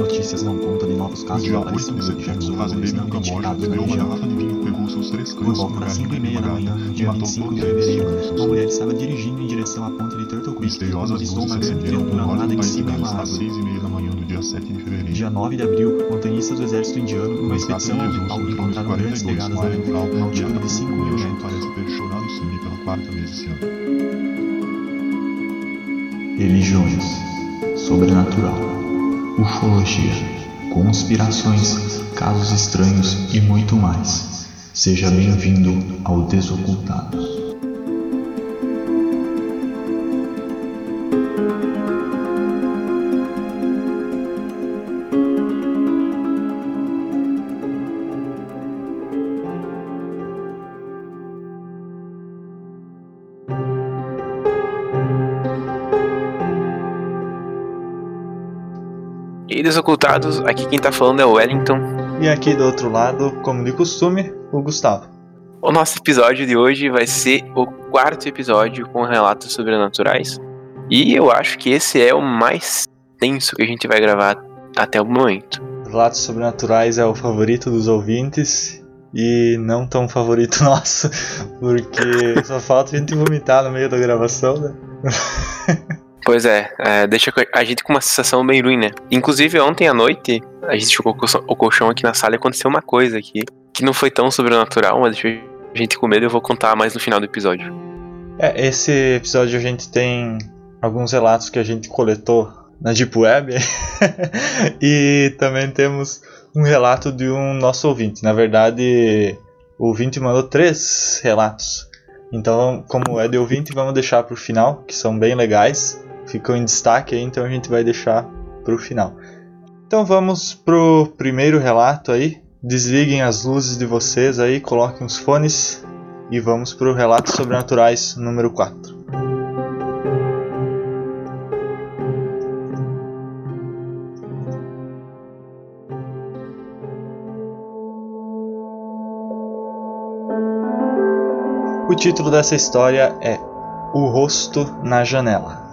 Notícias dão conta de novos casos dia de 8 de não Camboja identificados bebeu na uma garrafa de vinho, pegou seus três Por cães volta por das galinha 5 e meia da madrugada manhã, dia matou 25 de fevereiro, uma mulher estava dirigindo em direção à ponte de Turtle Creek quando avistou uma grande no do em país cima de uma às árvore. 6 meia da manhã do dia 7 de fevereiro. Dia 9 de abril, montanhistas do exército indiano, numa expedição Jesus, encontraram 42 grandes pegadas na Frau, uma e altura de 5 mil metros. parece ter chorado sangue pela quarta vez esse ano. Religiões, sobrenatural, ufologia, conspirações, casos estranhos e muito mais. Seja bem-vindo ao Desocultados. Aqui quem tá falando é o Wellington. E aqui do outro lado, como de costume, o Gustavo. O nosso episódio de hoje vai ser o quarto episódio com relatos sobrenaturais. E eu acho que esse é o mais tenso que a gente vai gravar até o momento. Relatos sobrenaturais é o favorito dos ouvintes e não tão favorito nosso, porque só falta a gente vomitar no meio da gravação, né? Pois é, é, deixa a gente com uma sensação bem ruim, né? Inclusive, ontem à noite, a gente chocou o colchão aqui na sala e aconteceu uma coisa aqui que não foi tão sobrenatural, mas deixa a gente com medo eu vou contar mais no final do episódio. É, esse episódio a gente tem alguns relatos que a gente coletou na Deep Web e também temos um relato de um nosso ouvinte. Na verdade, o ouvinte mandou três relatos. Então, como é de ouvinte, vamos deixar para o final, que são bem legais. Ficam em destaque então a gente vai deixar para o final. Então vamos pro primeiro relato aí. Desliguem as luzes de vocês aí, coloquem os fones e vamos pro relatos sobrenaturais número 4. O título dessa história é O Rosto na Janela.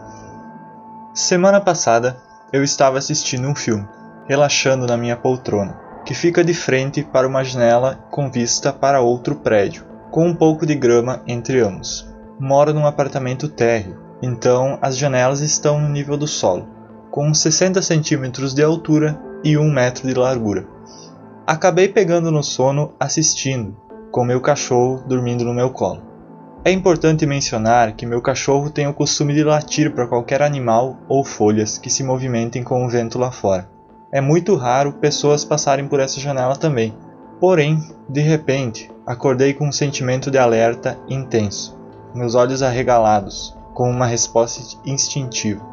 Semana passada eu estava assistindo um filme, relaxando na minha poltrona, que fica de frente para uma janela com vista para outro prédio, com um pouco de grama entre ambos. Moro num apartamento térreo, então as janelas estão no nível do solo, com uns 60 centímetros de altura e 1 metro de largura. Acabei pegando no sono assistindo, com meu cachorro dormindo no meu colo. É importante mencionar que meu cachorro tem o costume de latir para qualquer animal ou folhas que se movimentem com o vento lá fora. É muito raro pessoas passarem por essa janela também. Porém, de repente, acordei com um sentimento de alerta intenso, meus olhos arregalados, com uma resposta instintiva.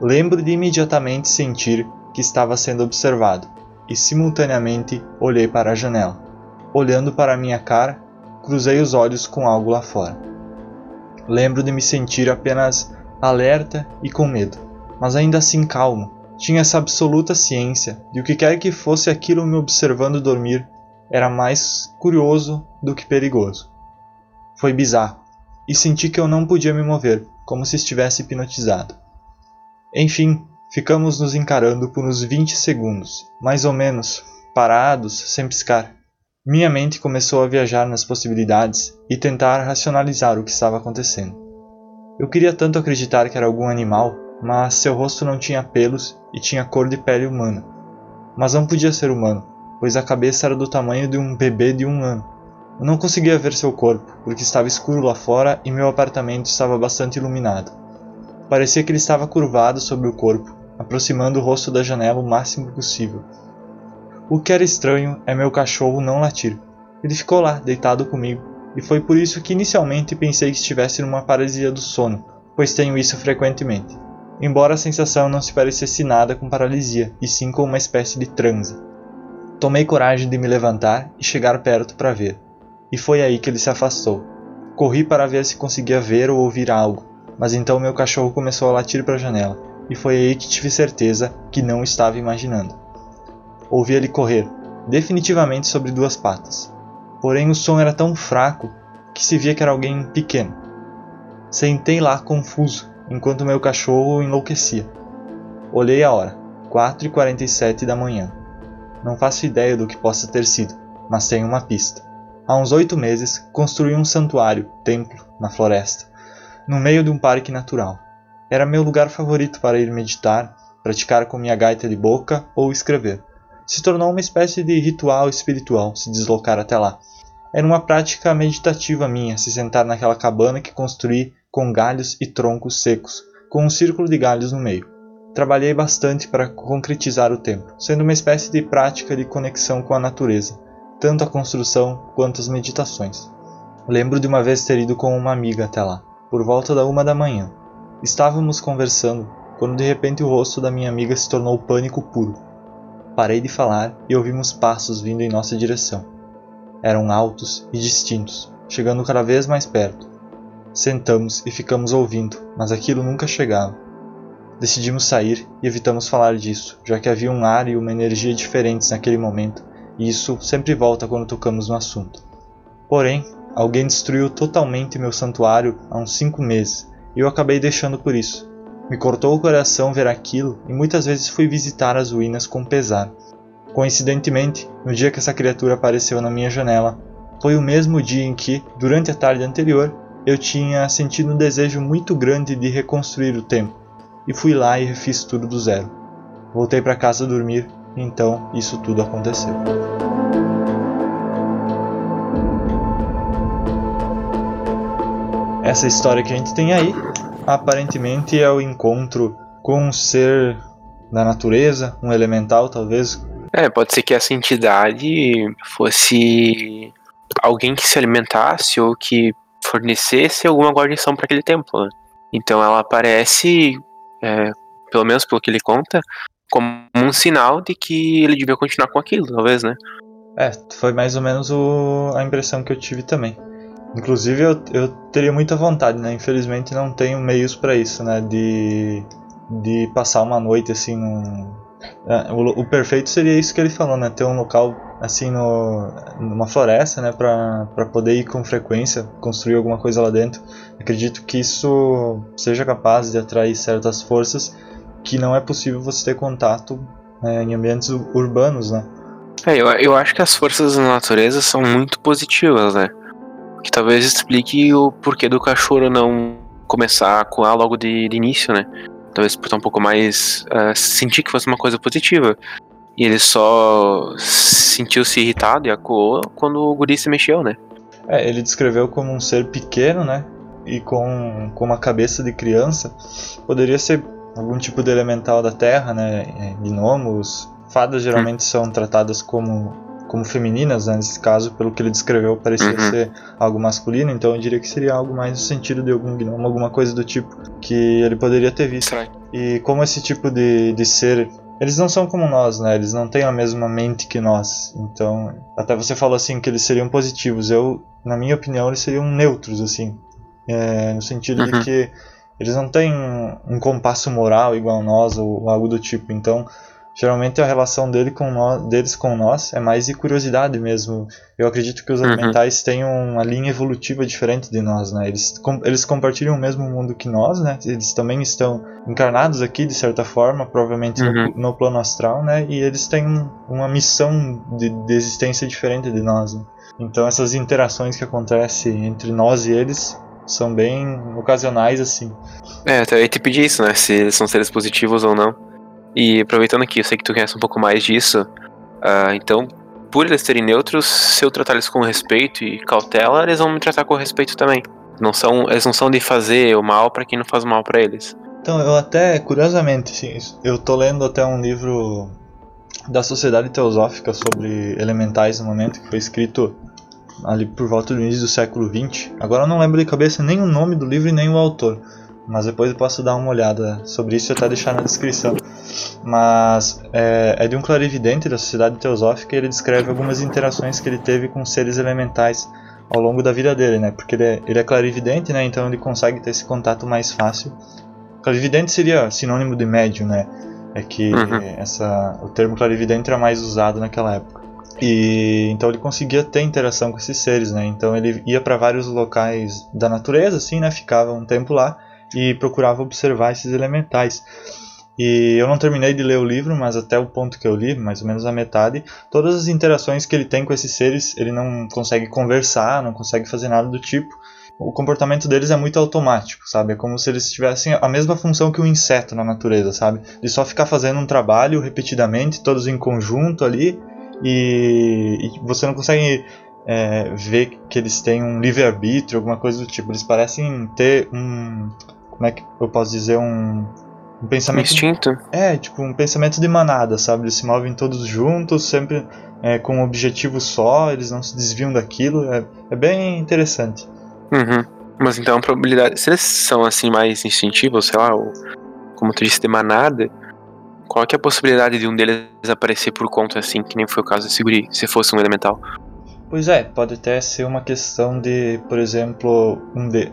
Lembro de imediatamente sentir que estava sendo observado e simultaneamente olhei para a janela. Olhando para minha cara, cruzei os olhos com algo lá fora. Lembro de me sentir apenas alerta e com medo, mas ainda assim calmo. Tinha essa absoluta ciência de o que quer que fosse aquilo me observando dormir era mais curioso do que perigoso. Foi bizarro, e senti que eu não podia me mover, como se estivesse hipnotizado. Enfim, ficamos nos encarando por uns 20 segundos, mais ou menos, parados, sem piscar. Minha mente começou a viajar nas possibilidades e tentar racionalizar o que estava acontecendo. Eu queria tanto acreditar que era algum animal, mas seu rosto não tinha pelos e tinha cor de pele humana. Mas não podia ser humano, pois a cabeça era do tamanho de um bebê de um ano. Eu não conseguia ver seu corpo, porque estava escuro lá fora e meu apartamento estava bastante iluminado. Parecia que ele estava curvado sobre o corpo, aproximando o rosto da janela o máximo possível. O que era estranho é meu cachorro não latir. Ele ficou lá, deitado comigo, e foi por isso que inicialmente pensei que estivesse numa paralisia do sono, pois tenho isso frequentemente. Embora a sensação não se parecesse nada com paralisia, e sim com uma espécie de transe. Tomei coragem de me levantar e chegar perto para ver, e foi aí que ele se afastou. Corri para ver se conseguia ver ou ouvir algo, mas então meu cachorro começou a latir para a janela, e foi aí que tive certeza que não estava imaginando. Ouvi ele correr, definitivamente sobre duas patas. Porém, o som era tão fraco que se via que era alguém pequeno. Sentei lá confuso, enquanto meu cachorro enlouquecia. Olhei a hora, 4h47 da manhã. Não faço ideia do que possa ter sido, mas tenho uma pista. Há uns oito meses, construí um santuário, templo, na floresta, no meio de um parque natural. Era meu lugar favorito para ir meditar, praticar com minha gaita de boca ou escrever. Se tornou uma espécie de ritual espiritual se deslocar até lá. Era uma prática meditativa minha se sentar naquela cabana que construí com galhos e troncos secos, com um círculo de galhos no meio. Trabalhei bastante para concretizar o tempo, sendo uma espécie de prática de conexão com a natureza, tanto a construção quanto as meditações. Lembro de uma vez ter ido com uma amiga até lá, por volta da uma da manhã. Estávamos conversando quando de repente o rosto da minha amiga se tornou pânico puro. Parei de falar e ouvimos passos vindo em nossa direção. Eram altos e distintos, chegando cada vez mais perto. Sentamos e ficamos ouvindo, mas aquilo nunca chegava. Decidimos sair e evitamos falar disso, já que havia um ar e uma energia diferentes naquele momento, e isso sempre volta quando tocamos no assunto. Porém, alguém destruiu totalmente meu santuário há uns cinco meses, e eu acabei deixando por isso. Me cortou o coração ver aquilo e muitas vezes fui visitar as ruínas com pesar. Coincidentemente, no dia que essa criatura apareceu na minha janela, foi o mesmo dia em que, durante a tarde anterior, eu tinha sentido um desejo muito grande de reconstruir o templo, e fui lá e refiz tudo do zero. Voltei para casa dormir, e então isso tudo aconteceu. Essa história que a gente tem aí, aparentemente é o encontro com um ser da natureza, um elemental talvez. É, pode ser que essa entidade fosse alguém que se alimentasse ou que fornecesse alguma guarnição para aquele templo. Né? Então ela aparece, é, pelo menos pelo que ele conta, como um sinal de que ele devia continuar com aquilo, talvez, né? É, foi mais ou menos o, a impressão que eu tive também. Inclusive eu, eu teria muita vontade, né? Infelizmente não tenho meios para isso, né? De, de passar uma noite assim num, é, o, o, perfeito seria isso que ele falou, né? Ter um local assim no, numa floresta, né? Pra, pra poder ir com frequência, construir alguma coisa lá dentro. Acredito que isso seja capaz de atrair certas forças que não é possível você ter contato né, em ambientes urbanos, né? É, eu, eu acho que as forças da natureza são muito positivas, né? Que talvez explique o porquê do cachorro não começar a coar logo de, de início, né? talvez por estar um pouco mais. Uh, sentir que fosse uma coisa positiva. E ele só sentiu-se irritado e acuou quando o guri se mexeu, né? É, ele descreveu como um ser pequeno, né? E com, com uma cabeça de criança. Poderia ser algum tipo de elemental da terra, né? Gnomos. Fadas geralmente hum. são tratadas como como femininas, né, nesse caso, pelo que ele descreveu, parecia uhum. ser algo masculino, então eu diria que seria algo mais no sentido de algum gnomo, alguma coisa do tipo que ele poderia ter visto. E como esse tipo de, de ser eles não são como nós, né? Eles não têm a mesma mente que nós. Então, até você falou assim que eles seriam positivos. Eu, na minha opinião, eles seriam neutros, assim. É, no sentido uhum. de que eles não têm um, um compasso moral igual a nós ou algo do tipo. Então, Geralmente a relação dele com nós, deles com nós é mais de curiosidade mesmo. Eu acredito que os uhum. elementais têm uma linha evolutiva diferente de nós, né? Eles, com, eles compartilham o mesmo mundo que nós, né? Eles também estão encarnados aqui de certa forma, provavelmente uhum. no, no, plano astral, né? E eles têm uma missão de, de existência diferente de nós. Né? Então essas interações que acontecem entre nós e eles são bem ocasionais assim. É, eu ia te pedir isso, né? Se são seres positivos ou não. E aproveitando que eu sei que tu conhece um pouco mais disso, uh, então, por eles serem neutros, se eu tratar eles com respeito e cautela, eles vão me tratar com respeito também. Não são, eles não são de fazer o mal para quem não faz o mal para eles. Então, eu até, curiosamente, sim, eu tô lendo até um livro da Sociedade Teosófica sobre elementais no momento, que foi escrito ali por volta do início do século XX. Agora eu não lembro de cabeça nem o nome do livro e nem o autor mas depois eu posso dar uma olhada sobre isso e até deixar na descrição. Mas é, é de um clarividente da Sociedade Teosófica e ele descreve algumas interações que ele teve com seres elementais ao longo da vida dele, né? Porque ele é, ele é clarividente, né? Então ele consegue ter esse contato mais fácil. Clarividente seria sinônimo de médium, né? É que uhum. essa, o termo clarividente era mais usado naquela época. E então ele conseguia ter interação com esses seres, né? Então ele ia para vários locais da natureza, assim, né? Ficava um tempo lá e procurava observar esses elementais. E eu não terminei de ler o livro, mas até o ponto que eu li, mais ou menos a metade, todas as interações que ele tem com esses seres, ele não consegue conversar, não consegue fazer nada do tipo. O comportamento deles é muito automático, sabe? É como se eles tivessem a mesma função que um inseto na natureza, sabe? De só ficar fazendo um trabalho repetidamente, todos em conjunto ali, e, e você não consegue é, ver que eles têm um livre-arbítrio, alguma coisa do tipo. Eles parecem ter um. Como é que eu posso dizer? Um, um pensamento. Instinto? É, tipo um pensamento de manada, sabe? Eles se movem todos juntos, sempre é, com um objetivo só, eles não se desviam daquilo. É, é bem interessante. Uhum. Mas então a probabilidade. Se eles são assim mais instintivos, sei lá, ou, como tu disse, de manada, qual é a possibilidade de um deles aparecer por conta assim, que nem foi o caso de Siguri, se fosse um elemental? Pois é, pode até ser uma questão de, por exemplo, um de,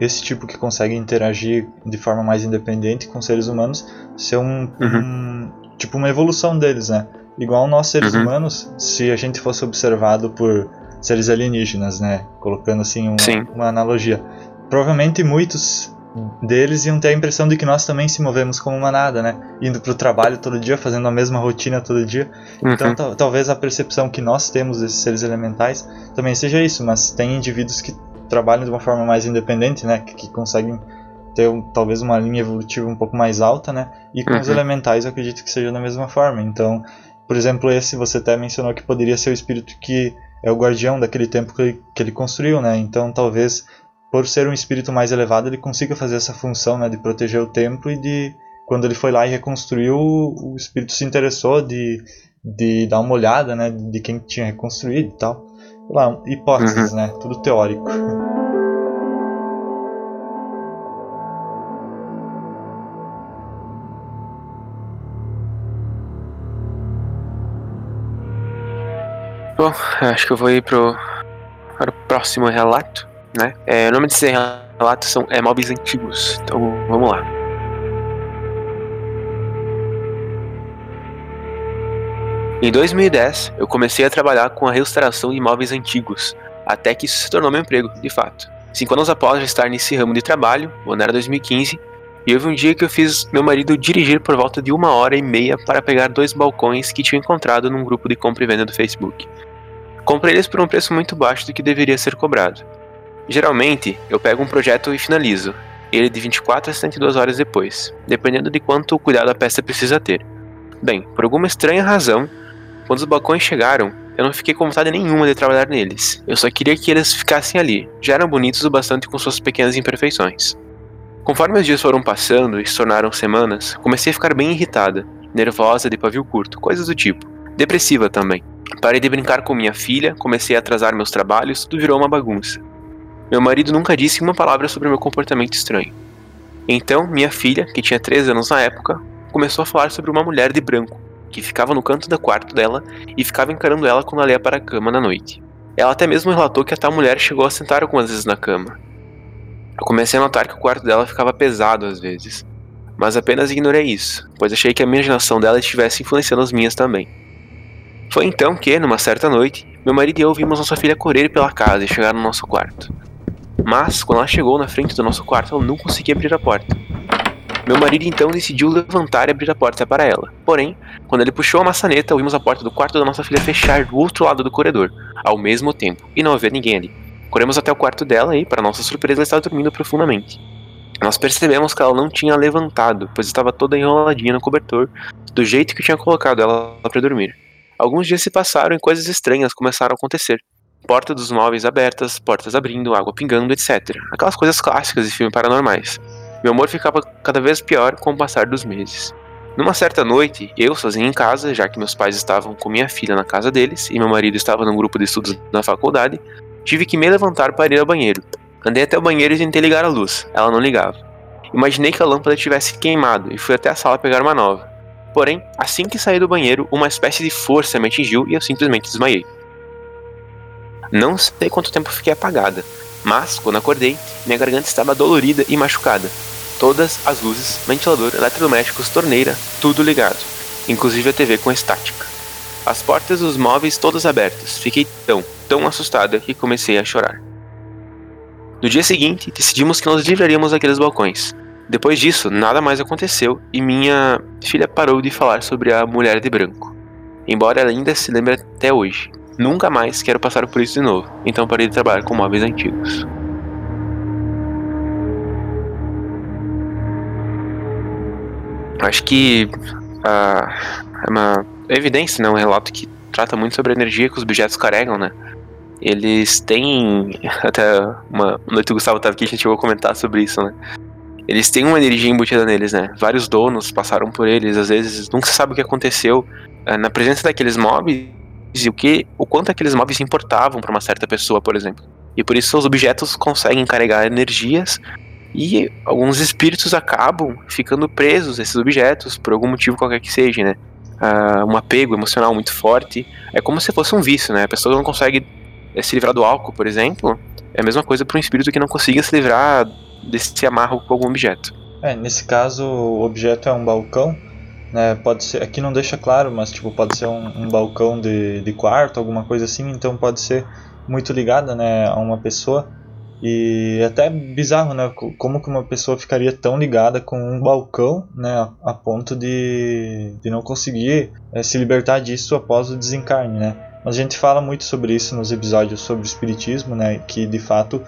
esse tipo que consegue interagir de forma mais independente com seres humanos ser um, uhum. um tipo uma evolução deles, né? Igual nós seres uhum. humanos, se a gente fosse observado por seres alienígenas, né? Colocando assim uma, uma analogia. Provavelmente muitos deles iam ter a impressão de que nós também se movemos como manada, né? Indo para o trabalho todo dia, fazendo a mesma rotina todo dia. Uhum. Então talvez a percepção que nós temos desses seres elementais também seja isso, mas tem indivíduos que trabalham de uma forma mais independente, né? Que, que conseguem ter um, talvez uma linha evolutiva um pouco mais alta, né? E com uhum. os elementais eu acredito que seja da mesma forma. Então, por exemplo, esse você até mencionou que poderia ser o espírito que é o guardião daquele tempo que ele, que ele construiu, né? Então talvez por ser um espírito mais elevado ele consiga fazer essa função, né, de proteger o templo e de quando ele foi lá e reconstruiu, o espírito se interessou de, de dar uma olhada, né, de quem tinha reconstruído e tal. Sei lá, hipóteses, uhum. né? Tudo teórico. Bom, acho que eu vou ir pro, para o próximo relato, né? É, o nome desse relato são é, antigos, então vamos lá. Em 2010, eu comecei a trabalhar com a restauração de imóveis antigos, até que isso se tornou meu emprego, de fato. Cinco anos após estar nesse ramo de trabalho, o ano era 2015, e houve um dia que eu fiz meu marido dirigir por volta de uma hora e meia para pegar dois balcões que tinha encontrado num grupo de compra e venda do Facebook. Comprei eles por um preço muito baixo do que deveria ser cobrado. Geralmente, eu pego um projeto e finalizo, ele de 24 a 72 horas depois, dependendo de quanto cuidado a peça precisa ter. Bem, por alguma estranha razão, quando os balcões chegaram, eu não fiquei com vontade nenhuma de trabalhar neles. Eu só queria que eles ficassem ali, já eram bonitos o bastante com suas pequenas imperfeições. Conforme os dias foram passando e se tornaram semanas, comecei a ficar bem irritada, nervosa de pavio curto, coisas do tipo. Depressiva também. Parei de brincar com minha filha, comecei a atrasar meus trabalhos, tudo virou uma bagunça. Meu marido nunca disse uma palavra sobre meu comportamento estranho. Então, minha filha, que tinha 13 anos na época, começou a falar sobre uma mulher de branco, que ficava no canto do quarto dela e ficava encarando ela quando ela ia para a cama na noite. Ela até mesmo relatou que a tal mulher chegou a sentar algumas vezes na cama. Eu comecei a notar que o quarto dela ficava pesado às vezes, mas apenas ignorei isso, pois achei que a imaginação dela estivesse influenciando as minhas também. Foi então que, numa certa noite, meu marido e eu vimos nossa filha correr pela casa e chegar no nosso quarto. Mas, quando ela chegou na frente do nosso quarto, ela não conseguia abrir a porta. Meu marido então decidiu levantar e abrir a porta para ela. Porém, quando ele puxou a maçaneta, ouvimos a porta do quarto da nossa filha fechar do outro lado do corredor, ao mesmo tempo, e não havia ninguém ali. Corremos até o quarto dela e, para nossa surpresa, ela estava dormindo profundamente. Nós percebemos que ela não tinha levantado, pois estava toda enroladinha no cobertor, do jeito que tinha colocado ela para dormir. Alguns dias se passaram e coisas estranhas começaram a acontecer. Porta dos móveis abertas, portas abrindo, água pingando, etc. Aquelas coisas clássicas de filmes paranormais. Meu humor ficava cada vez pior com o passar dos meses. Numa certa noite, eu sozinho em casa, já que meus pais estavam com minha filha na casa deles e meu marido estava num grupo de estudos na faculdade, tive que me levantar para ir ao banheiro. Andei até o banheiro e tentei ligar a luz, ela não ligava. Imaginei que a lâmpada tivesse queimado e fui até a sala pegar uma nova. Porém, assim que saí do banheiro, uma espécie de força me atingiu e eu simplesmente desmaiei. Não sei quanto tempo fiquei apagada, mas quando acordei, minha garganta estava dolorida e machucada. Todas as luzes, ventilador, eletrodomésticos, torneira, tudo ligado, inclusive a TV com estática. As portas dos móveis todas abertas. Fiquei tão, tão assustada que comecei a chorar. No dia seguinte, decidimos que nós livraríamos aqueles balcões. Depois disso, nada mais aconteceu e minha filha parou de falar sobre a mulher de branco. Embora ela ainda se lembre até hoje. Nunca mais quero passar por isso de novo, então parei de trabalhar com móveis antigos. Acho que uh, é uma evidência, né? Um relato que trata muito sobre a energia que os objetos carregam, né? Eles têm. Até uma noite o Gustavo estava aqui, a gente chegou a comentar sobre isso, né? Eles têm uma energia embutida neles, né? Vários donos passaram por eles, às vezes nunca se sabe o que aconteceu uh, na presença daqueles móveis e o que, o quanto aqueles móveis importavam para uma certa pessoa, por exemplo. E por isso os objetos conseguem carregar energias e alguns espíritos acabam ficando presos a esses objetos por algum motivo qualquer que seja, né? Uh, um apego emocional muito forte. É como se fosse um vício, né? A pessoa não consegue eh, se livrar do álcool, por exemplo. É a mesma coisa para um espírito que não consiga se livrar desse amarro com algum objeto. É, nesse caso o objeto é um balcão, né? Pode ser, aqui não deixa claro, mas tipo pode ser um, um balcão de, de quarto, alguma coisa assim. Então pode ser muito ligada, né, a uma pessoa. E é até bizarro, né? Como que uma pessoa ficaria tão ligada com um balcão, né? A ponto de, de não conseguir é, se libertar disso após o desencarne, né? Mas a gente fala muito sobre isso nos episódios sobre o espiritismo, né? Que de fato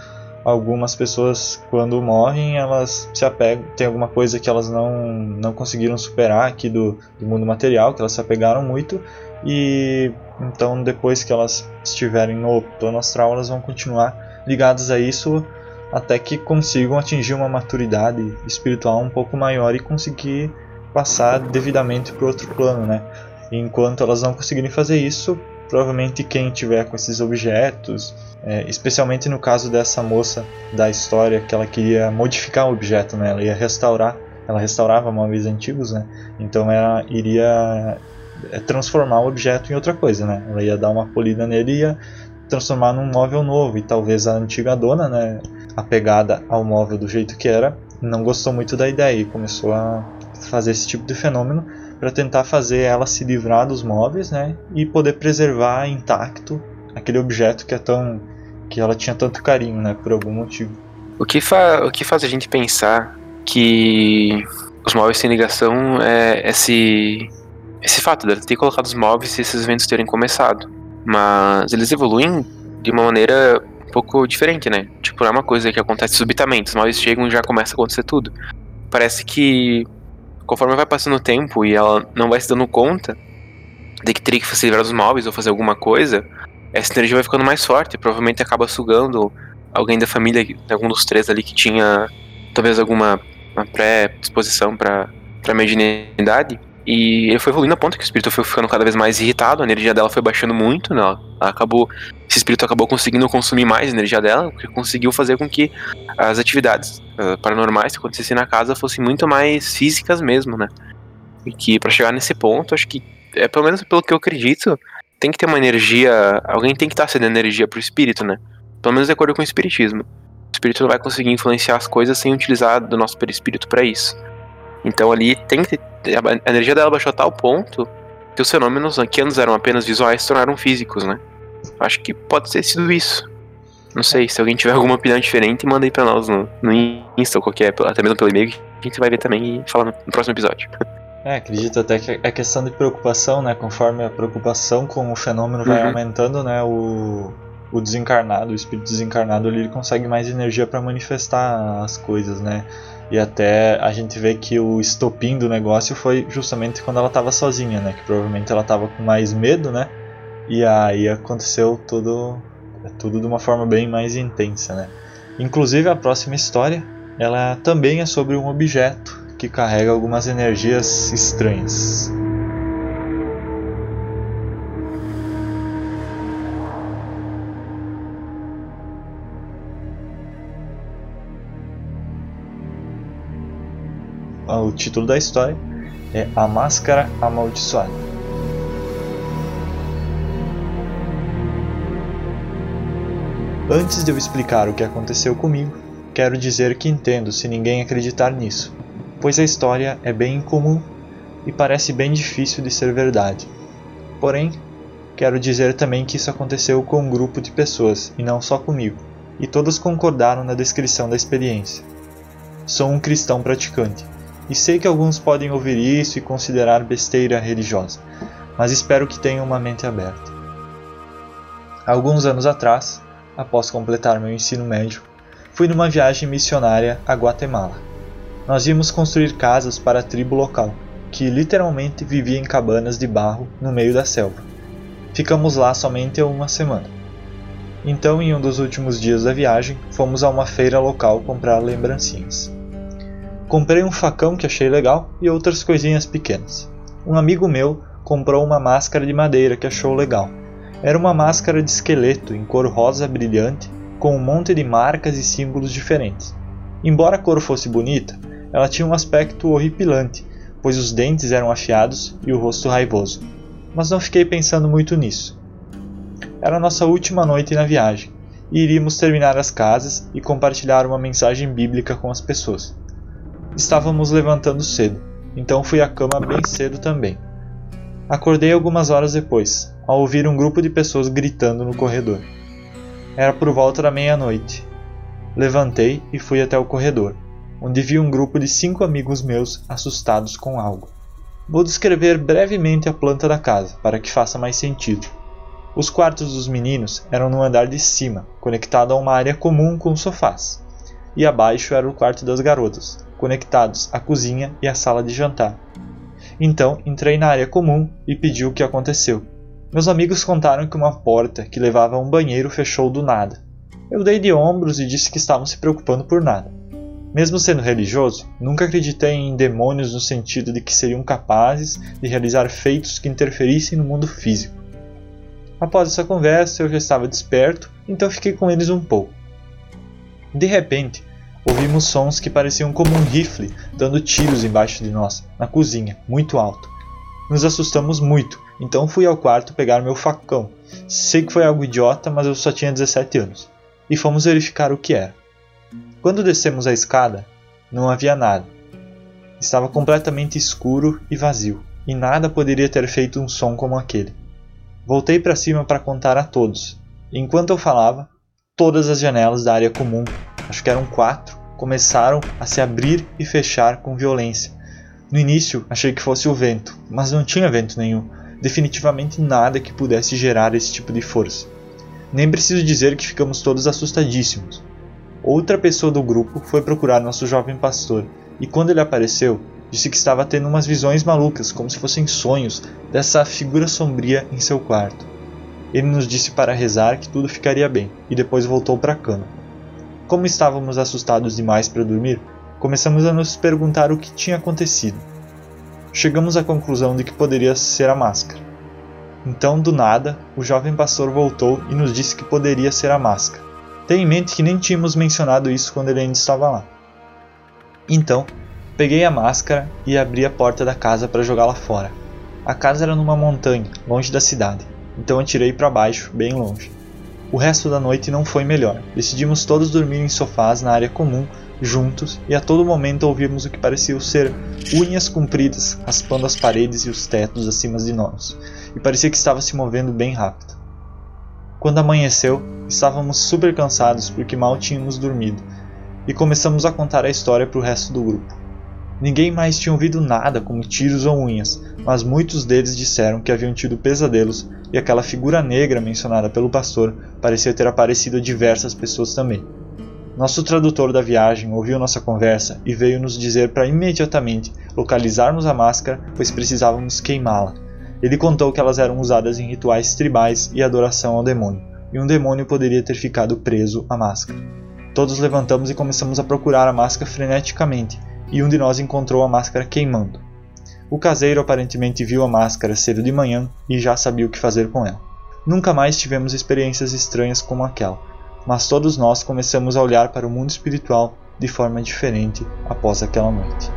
algumas pessoas quando morrem elas se apegam, tem alguma coisa que elas não, não conseguiram superar aqui do, do mundo material, que elas se apegaram muito e então depois que elas estiverem no plano astral elas vão continuar ligados a isso até que consigam atingir uma maturidade espiritual um pouco maior e conseguir passar devidamente para outro plano, né? Enquanto elas não conseguirem fazer isso, provavelmente quem tiver com esses objetos, é, especialmente no caso dessa moça da história que ela queria modificar o objeto, né? Ela ia restaurar, ela restaurava móveis antigos, né? Então ela iria é, transformar o objeto em outra coisa, né? Ela ia dar uma polida nele e ia transformar num móvel novo e talvez a antiga dona, né, apegada ao móvel do jeito que era, não gostou muito da ideia e começou a fazer esse tipo de fenômeno para tentar fazer ela se livrar dos móveis, né, e poder preservar intacto aquele objeto que é tão que ela tinha tanto carinho, né, por algum motivo. O que, fa o que faz a gente pensar que os móveis sem ligação é esse esse fato de ter colocado os móveis e esses eventos terem começado. Mas eles evoluem de uma maneira um pouco diferente, né? Tipo, não é uma coisa que acontece subitamente. Os móveis chegam e já começa a acontecer tudo. Parece que conforme vai passando o tempo e ela não vai se dando conta de que teria que se livrar dos móveis ou fazer alguma coisa, essa energia vai ficando mais forte. Provavelmente acaba sugando alguém da família, algum dos três ali que tinha talvez alguma pré-disposição para mediunidade. E ele foi evoluindo a ponto que o espírito foi ficando cada vez mais irritado, a energia dela foi baixando muito, né? Ela acabou, esse espírito acabou conseguindo consumir mais energia dela, o que conseguiu fazer com que as atividades uh, paranormais que acontecessem na casa fossem muito mais físicas mesmo, né? E que para chegar nesse ponto, acho que é pelo menos pelo que eu acredito, tem que ter uma energia, alguém tem que estar tá cedendo energia pro espírito, né? Pelo menos de acordo com o espiritismo. O espírito não vai conseguir influenciar as coisas sem utilizar do nosso perispírito para isso. Então ali tem que a energia dela baixou a tal ponto que os fenômenos que antes eram apenas visuais se tornaram físicos, né? Acho que pode ter sido isso. Não sei, se alguém tiver alguma opinião diferente, manda aí pra nós no, no Insta ou qualquer, até mesmo pelo e-mail, que a gente vai ver também e falar no, no próximo episódio. É, acredito até que é questão de preocupação, né? Conforme a preocupação com o fenômeno vai uhum. aumentando, né? O, o desencarnado, o espírito desencarnado, ele consegue mais energia para manifestar as coisas, né? E até a gente vê que o estopim do negócio foi justamente quando ela estava sozinha, né? Que provavelmente ela estava com mais medo, né? E aí aconteceu tudo, tudo de uma forma bem mais intensa, né? Inclusive a próxima história, ela também é sobre um objeto que carrega algumas energias estranhas. O título da história é A Máscara Amaldiçoada. Antes de eu explicar o que aconteceu comigo, quero dizer que entendo se ninguém acreditar nisso, pois a história é bem incomum e parece bem difícil de ser verdade. Porém, quero dizer também que isso aconteceu com um grupo de pessoas e não só comigo, e todos concordaram na descrição da experiência. sou um cristão praticante. E sei que alguns podem ouvir isso e considerar besteira religiosa, mas espero que tenham uma mente aberta. Alguns anos atrás, após completar meu ensino médio, fui numa viagem missionária a Guatemala. Nós íamos construir casas para a tribo local, que literalmente vivia em cabanas de barro no meio da selva. Ficamos lá somente uma semana. Então, em um dos últimos dias da viagem, fomos a uma feira local comprar lembrancinhas. Comprei um facão que achei legal e outras coisinhas pequenas. Um amigo meu comprou uma máscara de madeira que achou legal. Era uma máscara de esqueleto em cor rosa brilhante, com um monte de marcas e símbolos diferentes. Embora a cor fosse bonita, ela tinha um aspecto horripilante, pois os dentes eram afiados e o rosto raivoso mas não fiquei pensando muito nisso. Era nossa última noite na viagem, e iríamos terminar as casas e compartilhar uma mensagem bíblica com as pessoas. Estávamos levantando cedo, então fui à cama bem cedo também. Acordei algumas horas depois, ao ouvir um grupo de pessoas gritando no corredor. Era por volta da meia-noite. Levantei e fui até o corredor, onde vi um grupo de cinco amigos meus assustados com algo. Vou descrever brevemente a planta da casa, para que faça mais sentido. Os quartos dos meninos eram no andar de cima, conectado a uma área comum com sofás, e abaixo era o quarto das garotas, conectados à cozinha e à sala de jantar. Então entrei na área comum e pedi o que aconteceu. Meus amigos contaram que uma porta que levava a um banheiro fechou do nada. Eu dei de ombros e disse que estavam se preocupando por nada. Mesmo sendo religioso, nunca acreditei em demônios no sentido de que seriam capazes de realizar feitos que interferissem no mundo físico. Após essa conversa, eu já estava desperto, então fiquei com eles um pouco. De repente, ouvimos sons que pareciam como um rifle dando tiros embaixo de nós, na cozinha, muito alto. Nos assustamos muito, então fui ao quarto pegar meu facão. Sei que foi algo idiota, mas eu só tinha 17 anos. E fomos verificar o que era. Quando descemos a escada, não havia nada. Estava completamente escuro e vazio, e nada poderia ter feito um som como aquele. Voltei para cima para contar a todos. Enquanto eu falava, todas as janelas da área comum, acho que eram quatro, começaram a se abrir e fechar com violência. No início, achei que fosse o vento, mas não tinha vento nenhum, definitivamente nada que pudesse gerar esse tipo de força. Nem preciso dizer que ficamos todos assustadíssimos. Outra pessoa do grupo foi procurar nosso jovem pastor, e quando ele apareceu, disse que estava tendo umas visões malucas, como se fossem sonhos, dessa figura sombria em seu quarto. Ele nos disse para rezar que tudo ficaria bem, e depois voltou para a cama. Como estávamos assustados demais para dormir, começamos a nos perguntar o que tinha acontecido. Chegamos à conclusão de que poderia ser a máscara. Então, do nada, o jovem pastor voltou e nos disse que poderia ser a máscara. Tenha em mente que nem tínhamos mencionado isso quando ele ainda estava lá. Então, peguei a máscara e abri a porta da casa para jogá-la fora. A casa era numa montanha, longe da cidade, então atirei para baixo, bem longe. O resto da noite não foi melhor. Decidimos todos dormir em sofás na área comum, juntos, e a todo momento ouvimos o que parecia ser unhas compridas raspando as paredes e os tetos acima de nós, e parecia que estava se movendo bem rápido. Quando amanheceu, estávamos super cansados porque mal tínhamos dormido e começamos a contar a história para o resto do grupo. Ninguém mais tinha ouvido nada como tiros ou unhas, mas muitos deles disseram que haviam tido pesadelos e aquela figura negra mencionada pelo pastor parecia ter aparecido a diversas pessoas também. Nosso tradutor da viagem ouviu nossa conversa e veio nos dizer para imediatamente localizarmos a máscara, pois precisávamos queimá-la ele contou que elas eram usadas em rituais tribais e adoração ao demônio, e um demônio poderia ter ficado preso à máscara. Todos levantamos e começamos a procurar a máscara freneticamente, e um de nós encontrou a máscara queimando. O caseiro aparentemente viu a máscara cedo de manhã e já sabia o que fazer com ela. Nunca mais tivemos experiências estranhas como aquela, mas todos nós começamos a olhar para o mundo espiritual de forma diferente após aquela noite.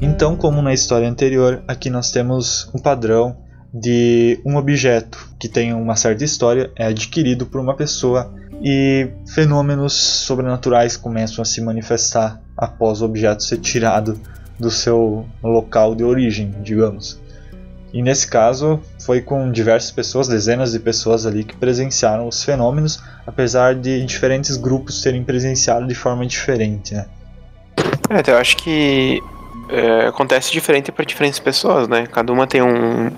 Então, como na história anterior, aqui nós temos um padrão de um objeto que tem uma certa história é adquirido por uma pessoa e fenômenos sobrenaturais começam a se manifestar após o objeto ser tirado do seu local de origem, digamos. E nesse caso foi com diversas pessoas, dezenas de pessoas ali que presenciaram os fenômenos, apesar de diferentes grupos terem presenciado de forma diferente, né? É, então eu acho que é, acontece diferente para diferentes pessoas, né? Cada uma tem um.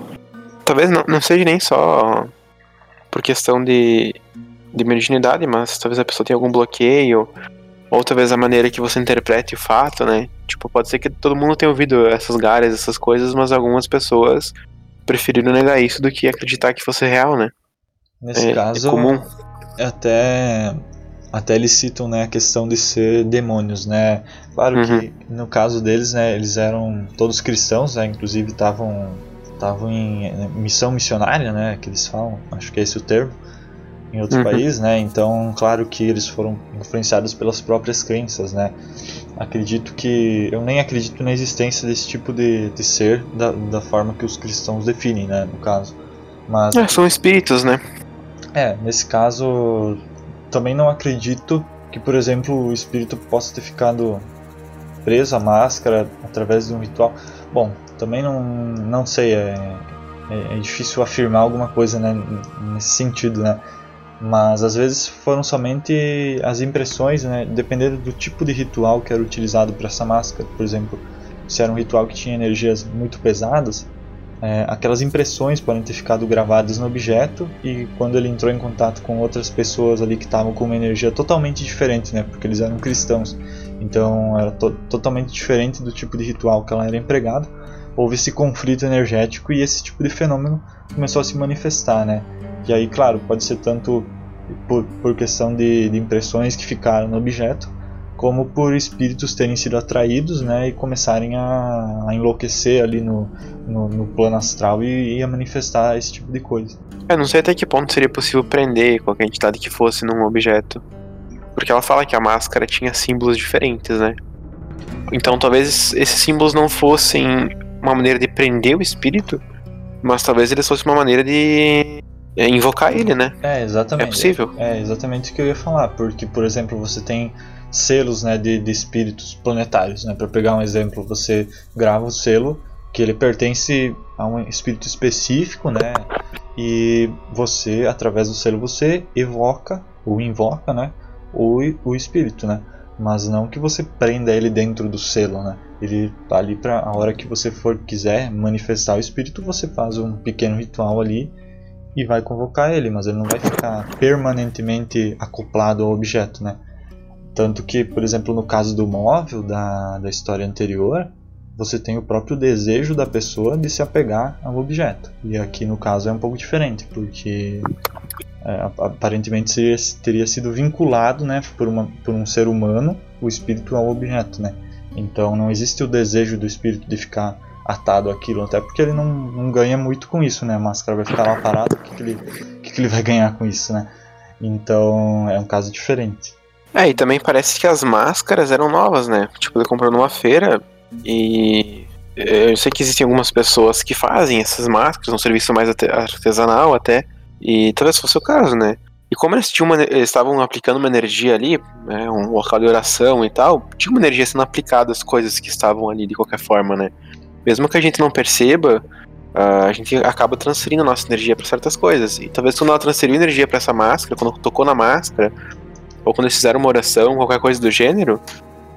Talvez não, não seja nem só por questão de, de mediunidade, mas talvez a pessoa tenha algum bloqueio, ou talvez a maneira que você interprete o fato, né? Tipo, pode ser que todo mundo tenha ouvido essas galhas, essas coisas, mas algumas pessoas preferiram negar isso do que acreditar que fosse real, né? Nesse É- é caso, comum. até até eles citam né, a questão de ser demônios, né? Claro Uhum. que no caso deles, né, eles eram todos cristãos, né? Inclusive estavam estavam em missão missionária, né? Que eles falam, acho que é esse o termo, em outros Uhum. países, né? Então, claro que eles foram influenciados pelas próprias crenças, né? Acredito que eu nem acredito na existência desse tipo de, de ser da, da forma que os cristãos definem, né? No caso, mas É, são espíritos, né? é, nesse caso, também não acredito que, por exemplo, o espírito possa ter ficado preso à máscara através de um ritual. Bom, também não, não sei, é, é, é difícil afirmar alguma coisa né, nesse sentido, né? Mas às vezes foram somente as impressões, né? Dependendo do tipo de ritual que era utilizado para essa máscara, por exemplo, se era um ritual que tinha energias muito pesadas, é, aquelas impressões podem ter ficado gravadas no objeto e quando ele entrou em contato com outras pessoas ali que estavam com uma energia totalmente diferente, né? Porque eles eram cristãos, então era to totalmente diferente do tipo de ritual que ela era empregada. Houve esse conflito energético e esse tipo de fenômeno começou a se manifestar, né? E aí, claro, pode ser tanto por, por questão de, de impressões que ficaram no objeto, como por espíritos terem sido atraídos né, e começarem a, a enlouquecer ali no, no, no plano astral e, e a manifestar esse tipo de coisa. Eu não sei até que ponto seria possível prender qualquer entidade que fosse num objeto. Porque ela fala que a máscara tinha símbolos diferentes, né? Então talvez esses símbolos não fossem uma maneira de prender o espírito, mas talvez eles fossem uma maneira de invocar ele, né? É, exatamente. É possível. É exatamente o que eu ia falar, porque, por exemplo, você tem selos né, de, de espíritos planetários. Né? Para pegar um exemplo, você grava o selo que ele pertence a um espírito específico, né? E você, através do selo, você evoca ou invoca, né? O, o espírito, né? Mas não que você prenda ele dentro do selo, né? Ele tá ali para a hora que você for quiser manifestar o espírito, você faz um pequeno ritual ali e vai convocar ele, mas ele não vai ficar permanentemente acoplado ao objeto, né? Tanto que, por exemplo, no caso do móvel da, da história anterior, você tem o próprio desejo da pessoa de se apegar ao objeto. E aqui no caso é um pouco diferente, porque é, ap- aparentemente seria, teria sido vinculado né, por, uma, por um ser humano o espírito ao objeto. Né? Então não existe o desejo do espírito de ficar atado àquilo, até porque ele não, não ganha muito com isso, né? A máscara vai ficar lá parada, o que, que, ele, que, que ele vai ganhar com isso, né? Então é um caso diferente. É, e também parece que as máscaras eram novas, né? Tipo, ele comprou numa feira e. Eu sei que existem algumas pessoas que fazem essas máscaras, um serviço mais arte- artesanal até, e talvez fosse o caso, né? E como eles uma, eles estavam aplicando uma energia ali, né, um local de oração e tal, tinha uma energia sendo aplicada às coisas que estavam ali de qualquer forma, né? Mesmo que a gente não perceba, ah, a gente acaba transferindo nossa energia para certas coisas. E talvez quando ela transferiu energia para essa máscara, quando tocou na máscara, ou quando eles fizeram uma oração, qualquer coisa do gênero,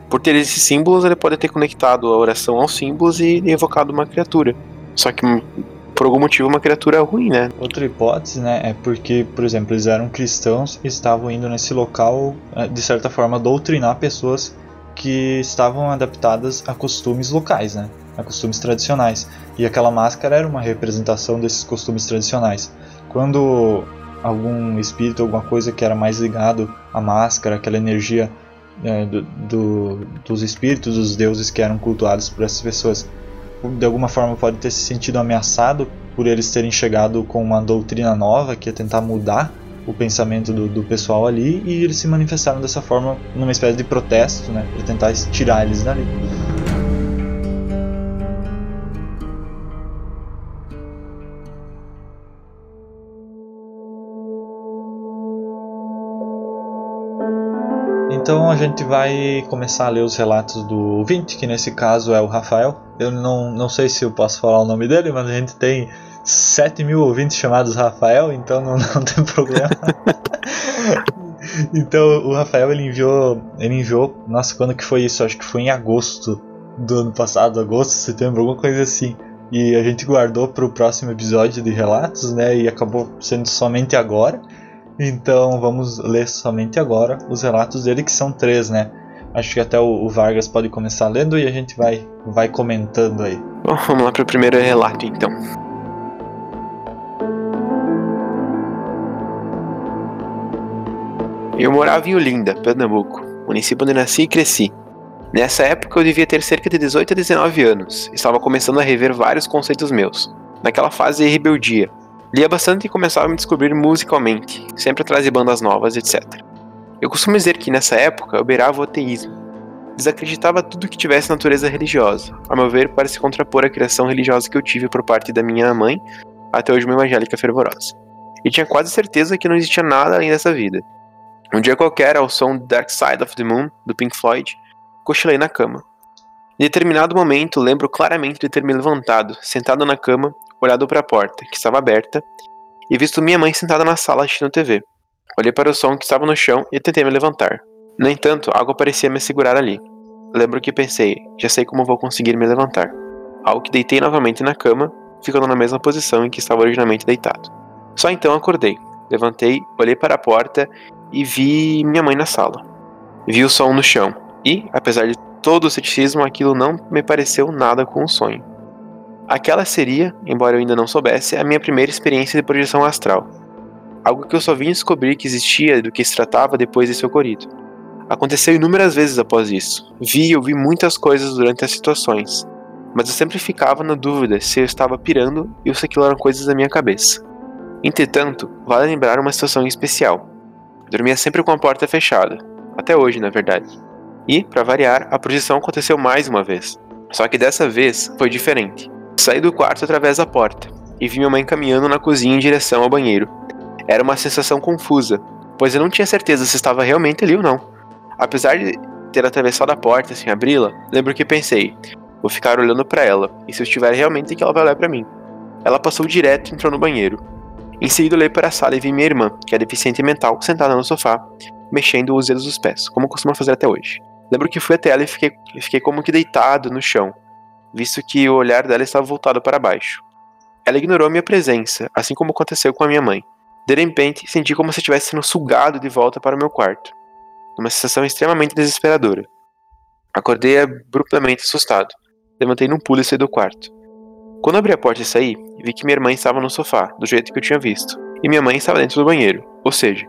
por ter esses símbolos, ele pode ter conectado a oração aos símbolos e evocado uma criatura. Só que hum, por algum motivo uma criatura ruim, né? Outra hipótese, né, é porque, por exemplo, eles eram cristãos e estavam indo nesse local, eh, de certa forma, doutrinar pessoas que estavam adaptadas a costumes locais, né, a costumes tradicionais. E aquela máscara era uma representação desses costumes tradicionais. Quando algum espírito, alguma coisa que era mais ligado à máscara, aquela energia eh, do, do- dos espíritos, dos deuses que eram cultuados por essas pessoas, de alguma forma pode ter se sentido ameaçado por eles terem chegado com uma doutrina nova que ia tentar mudar o pensamento do, do pessoal ali e eles se manifestaram dessa forma numa espécie de protesto, né, para tentar tirar eles dali. Então a gente vai começar a ler os relatos do ouvinte, que nesse caso é o Rafael. eu não, não sei se eu posso falar o nome dele, mas a gente tem 7 mil ouvintes chamados Rafael, então não, não tem problema. então o Rafael ele enviou, ele enviou, nossa, quando que foi isso? Acho que foi em agosto do ano passado, agosto, setembro, alguma coisa assim. E a gente guardou para o próximo episódio de relatos, né? E acabou sendo somente agora. Então vamos ler somente agora os relatos dele, que são três, né? Acho que até o, Vargas pode começar lendo e a gente vai, vai comentando aí. Bom, vamos lá para o primeiro relato então. Eu morava em Olinda, Pernambuco, município onde nasci e cresci. Nessa época eu devia ter cerca de 18 a 19 anos, estava começando a rever vários conceitos meus. Naquela fase de rebeldia. Lia bastante e começava a me descobrir musicalmente, sempre atrás de bandas novas, etc. Eu costumo dizer que nessa época eu beirava o ateísmo. Desacreditava tudo que tivesse natureza religiosa, a meu ver, para se contrapor à criação religiosa que eu tive por parte da minha mãe, até hoje uma evangélica fervorosa. E tinha quase certeza que não existia nada além dessa vida. Um dia qualquer, ao som Dark Side of the Moon, do Pink Floyd, cochilei na cama. Em determinado momento, lembro claramente de ter me levantado, sentado na cama, olhado para a porta, que estava aberta, e visto minha mãe sentada na sala assistindo TV. Olhei para o som que estava no chão e tentei me levantar. No entanto, algo parecia me segurar ali. Lembro que pensei, já sei como vou conseguir me levantar. Algo que deitei novamente na cama, ficando na mesma posição em que estava originalmente deitado. Só então acordei. Levantei, olhei para a porta e vi minha mãe na sala. Vi o som no chão, e, apesar de todo o ceticismo, aquilo não me pareceu nada com um sonho. Aquela seria, embora eu ainda não soubesse, a minha primeira experiência de projeção astral. Algo que eu só vim descobrir que existia e do que se tratava depois desse ocorrido. Aconteceu inúmeras vezes após isso. Vi e ouvi muitas coisas durante as situações, mas eu sempre ficava na dúvida se eu estava pirando ou se aquilo eram coisas da minha cabeça. Entretanto, vale lembrar uma situação especial. dormia sempre com a porta fechada, até hoje, na verdade. E, para variar, a projeção aconteceu mais uma vez. Só que dessa vez foi diferente. Saí do quarto através da porta e vi minha mãe caminhando na cozinha em direção ao banheiro. Era uma sensação confusa, pois eu não tinha certeza se estava realmente ali ou não. Apesar de ter atravessado a porta sem abri-la, lembro que pensei: vou ficar olhando para ela, e se eu estiver realmente que ela vai olhar para mim. Ela passou direto e entrou no banheiro. Em seguida, olhei para a sala e vi minha irmã, que é deficiente mental, sentada no sofá, mexendo os dedos dos pés, como costuma fazer até hoje. Lembro que fui até ela e fiquei, fiquei como que deitado no chão, visto que o olhar dela estava voltado para baixo. Ela ignorou minha presença, assim como aconteceu com a minha mãe. De repente, senti como se estivesse sendo sugado de volta para o meu quarto, numa sensação extremamente desesperadora. Acordei abruptamente assustado. Levantei num pulo e saí do quarto. Quando abri a porta e saí, vi que minha irmã estava no sofá, do jeito que eu tinha visto, e minha mãe estava dentro do banheiro, ou seja,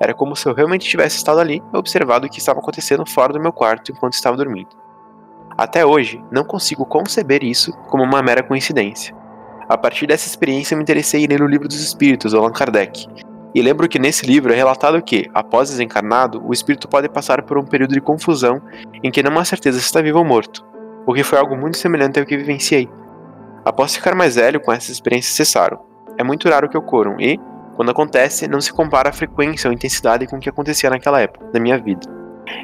era como se eu realmente tivesse estado ali e observado o que estava acontecendo fora do meu quarto enquanto estava dormindo. Até hoje, não consigo conceber isso como uma mera coincidência. A partir dessa experiência, me interessei em ler o Livro dos Espíritos, Allan Kardec. E lembro que nesse livro é relatado que, após desencarnado, o espírito pode passar por um período de confusão em que não há certeza se está vivo ou morto, o que foi algo muito semelhante ao que vivenciei. Após ficar mais velho, com essas experiências cessaram. É muito raro que ocorram e, quando acontece, não se compara a frequência ou intensidade com o que acontecia naquela época da minha vida.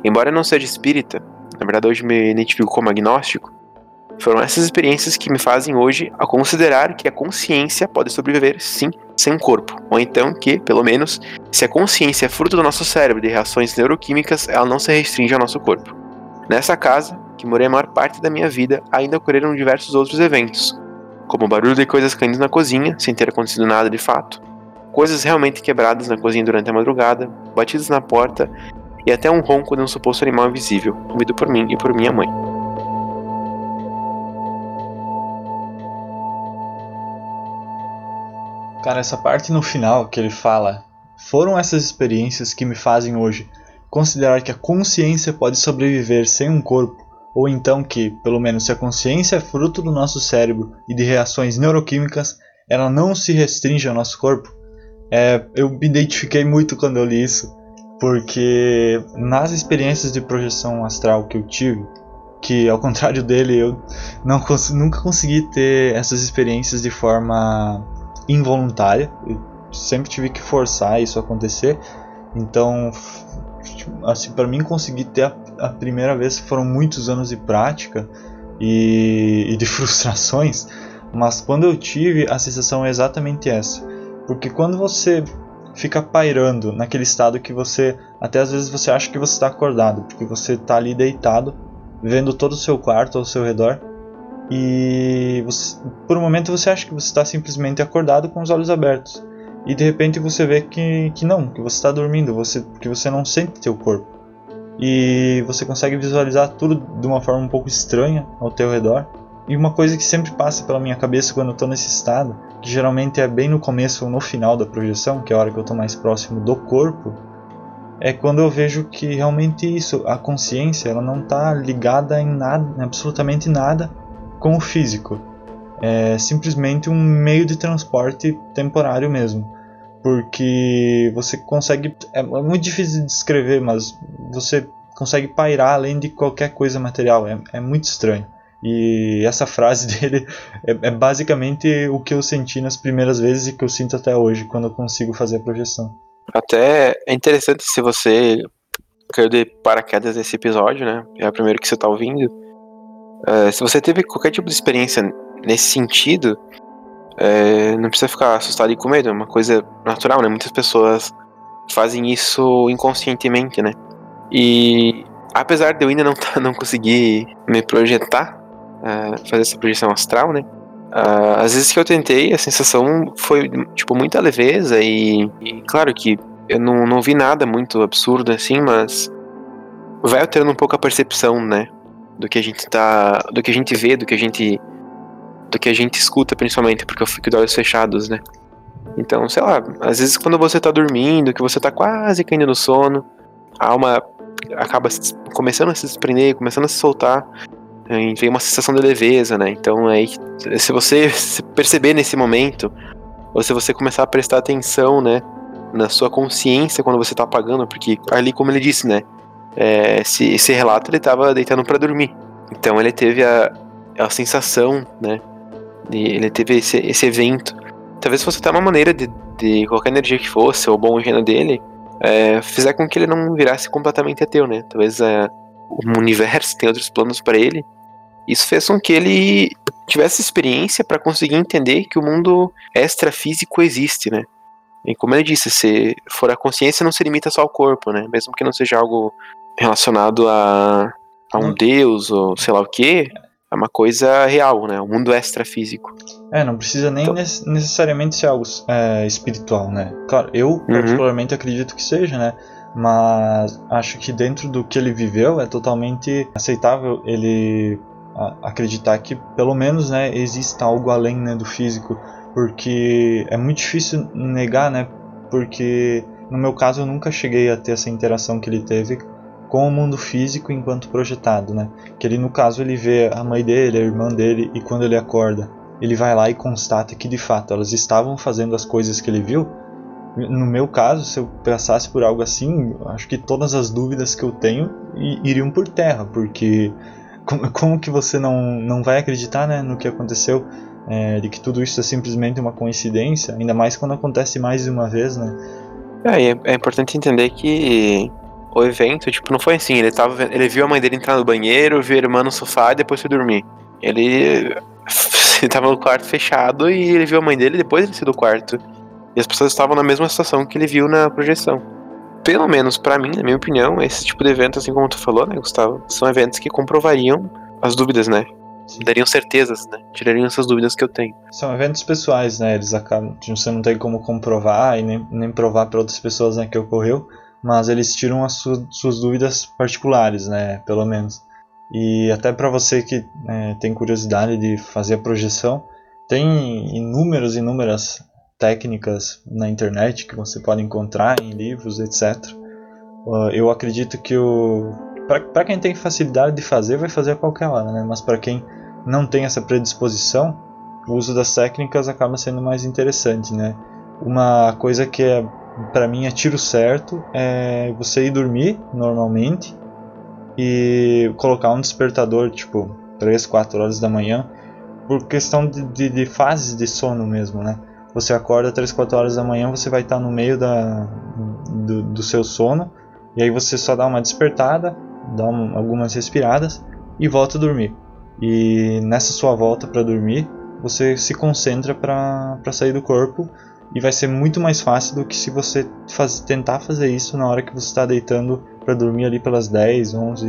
Embora eu não seja espírita, na verdade hoje me identifico como agnóstico, foram essas experiências que me fazem hoje a considerar que a consciência pode sobreviver sim sem corpo, ou então que, pelo menos, se a consciência é fruto do nosso cérebro de reações neuroquímicas, ela não se restringe ao nosso corpo. Nessa casa, que morei a maior parte da minha vida, ainda ocorreram diversos outros eventos, como barulho de coisas caindo na cozinha, sem ter acontecido nada de fato, coisas realmente quebradas na cozinha durante a madrugada, batidas na porta e até um ronco de um suposto animal invisível, ouvido por mim e por minha mãe. Cara, essa parte no final que ele fala: Foram essas experiências que me fazem hoje considerar que a consciência pode sobreviver sem um corpo, ou então que, pelo menos se a consciência é fruto do nosso cérebro e de reações neuroquímicas, ela não se restringe ao nosso corpo. É, eu me identifiquei muito quando eu li isso, porque nas experiências de projeção astral que eu tive, que ao contrário dele eu não cons nunca consegui ter essas experiências de forma involuntária, eu sempre tive que forçar isso acontecer. Então, assim, para mim conseguir ter a, a primeira vez foram muitos anos de prática e, e de frustrações, mas quando eu tive, a sensação é exatamente essa. Porque quando você fica pairando naquele estado que você até às vezes você acha que você está acordado, porque você está ali deitado, vendo todo o seu quarto ao seu redor e você, por um momento você acha que você está simplesmente acordado com os olhos abertos e de repente você vê que, que não, que você está dormindo, você, que você não sente seu corpo e você consegue visualizar tudo de uma forma um pouco estranha ao teu redor. E uma coisa que sempre passa pela minha cabeça quando eu estou nesse estado, que geralmente é bem no começo ou no final da projeção, que é a hora que eu estou mais próximo do corpo, é quando eu vejo que realmente isso, a consciência, ela não está ligada em nada, em absolutamente nada com o físico. É simplesmente um meio de transporte temporário mesmo porque você consegue. É, é muito difícil de descrever, mas você consegue pairar além de qualquer coisa material. É, é muito estranho. E essa frase dele é, é, basicamente o que eu senti nas primeiras vezes e que eu sinto até hoje quando eu consigo fazer a projeção. Até é interessante se você caiu de paraquedas nesse episódio, né? É o primeiro que você está ouvindo. É, se você teve qualquer tipo de experiência nesse sentido, é, não precisa ficar assustado e com medo, é uma coisa natural, né? Muitas pessoas fazem isso inconscientemente, né? E apesar de eu ainda não, tá, não conseguir me projetar, uh, fazer essa projeção astral, né? Uh, às vezes que eu tentei, a sensação foi, tipo, muita leveza e, e claro que eu não, não vi nada muito absurdo assim, mas vai alterando um pouco a percepção, né? Do que a gente tá. Do que a gente vê, do que a gente do que a gente escuta, principalmente, porque eu fico de olhos fechados, né? Então, sei lá, às vezes quando você tá dormindo, que você tá quase caindo no sono, a alma acaba começando a se desprender, começando a se soltar, e vem uma sensação de leveza, né? Então, aí, se você perceber nesse momento, ou se você começar a prestar atenção, né, na sua consciência quando você tá apagando, porque ali, como ele disse, né, é, esse, esse relato ele tava deitando para dormir. Então, ele teve a, a sensação, né, ele teve esse, esse evento. Talvez fosse até uma maneira de, de qualquer energia que fosse, ou bom gênio dele, é, fizer com que ele não virasse completamente ateu, né? Talvez é, o universo tem outros planos para ele. Isso fez com que ele tivesse experiência para conseguir entender que o mundo extrafísico existe, né? E como ele disse, se for a consciência, não se limita só ao corpo, né? Mesmo que não seja algo relacionado a, a um deus ou sei lá o que, é uma coisa real, né? O mundo extrafísico. É, não precisa nem então... necessariamente ser algo é, espiritual, né? Claro, eu uhum. particularmente acredito que seja, né? Mas acho que dentro do que ele viveu é totalmente aceitável ele acreditar que pelo menos, né, exista algo além né, do físico, porque é muito difícil negar, né? Porque no meu caso eu nunca cheguei a ter essa interação que ele teve com o mundo físico enquanto projetado, né? Que ele no caso ele vê a mãe dele, a irmã dele e quando ele acorda, ele vai lá e constata que de fato elas estavam fazendo as coisas que ele viu. No meu caso, se eu passasse por algo assim, acho que todas as dúvidas que eu tenho iriam por terra, porque como, como que você não, não vai acreditar né, no que aconteceu, é, de que tudo isso é simplesmente uma coincidência, ainda mais quando acontece mais de uma vez, né? É, é importante entender que o evento, tipo, não foi assim. Ele, tava, ele viu a mãe dele entrar no banheiro, viu a irmã no sofá e depois foi dormir. Ele, ele tava no quarto fechado e ele viu a mãe dele depois ele saiu do quarto. E as pessoas estavam na mesma situação que ele viu na projeção. Pelo menos para mim, na minha opinião, esse tipo de evento, assim como tu falou, né, Gustavo, são eventos que comprovariam as dúvidas, né? Dariam certezas, né? Tirariam essas dúvidas que eu tenho. São eventos pessoais, né? Eles acabam. Você não tem como comprovar e nem, nem provar para outras pessoas né, que ocorreu mas eles tiram as su suas dúvidas particulares, né, pelo menos. E até para você que é, tem curiosidade de fazer a projeção, tem inúmeras, inúmeras técnicas na internet que você pode encontrar em livros, etc. Uh, eu acredito que o para quem tem facilidade de fazer, vai fazer a qualquer hora, né? Mas para quem não tem essa predisposição, o uso das técnicas acaba sendo mais interessante, né? Uma coisa que é para mim é tiro certo é você ir dormir normalmente e colocar um despertador tipo 3, 4 horas da manhã por questão de, de, de fases de sono mesmo, né? Você acorda 3, 4 horas da manhã, você vai estar no meio da, do, do seu sono e aí você só dá uma despertada, dá um, algumas respiradas e volta a dormir. E nessa sua volta para dormir, você se concentra para sair do corpo e vai ser muito mais fácil do que se você faz, tentar fazer isso na hora que você está deitando para dormir ali pelas 10, 11,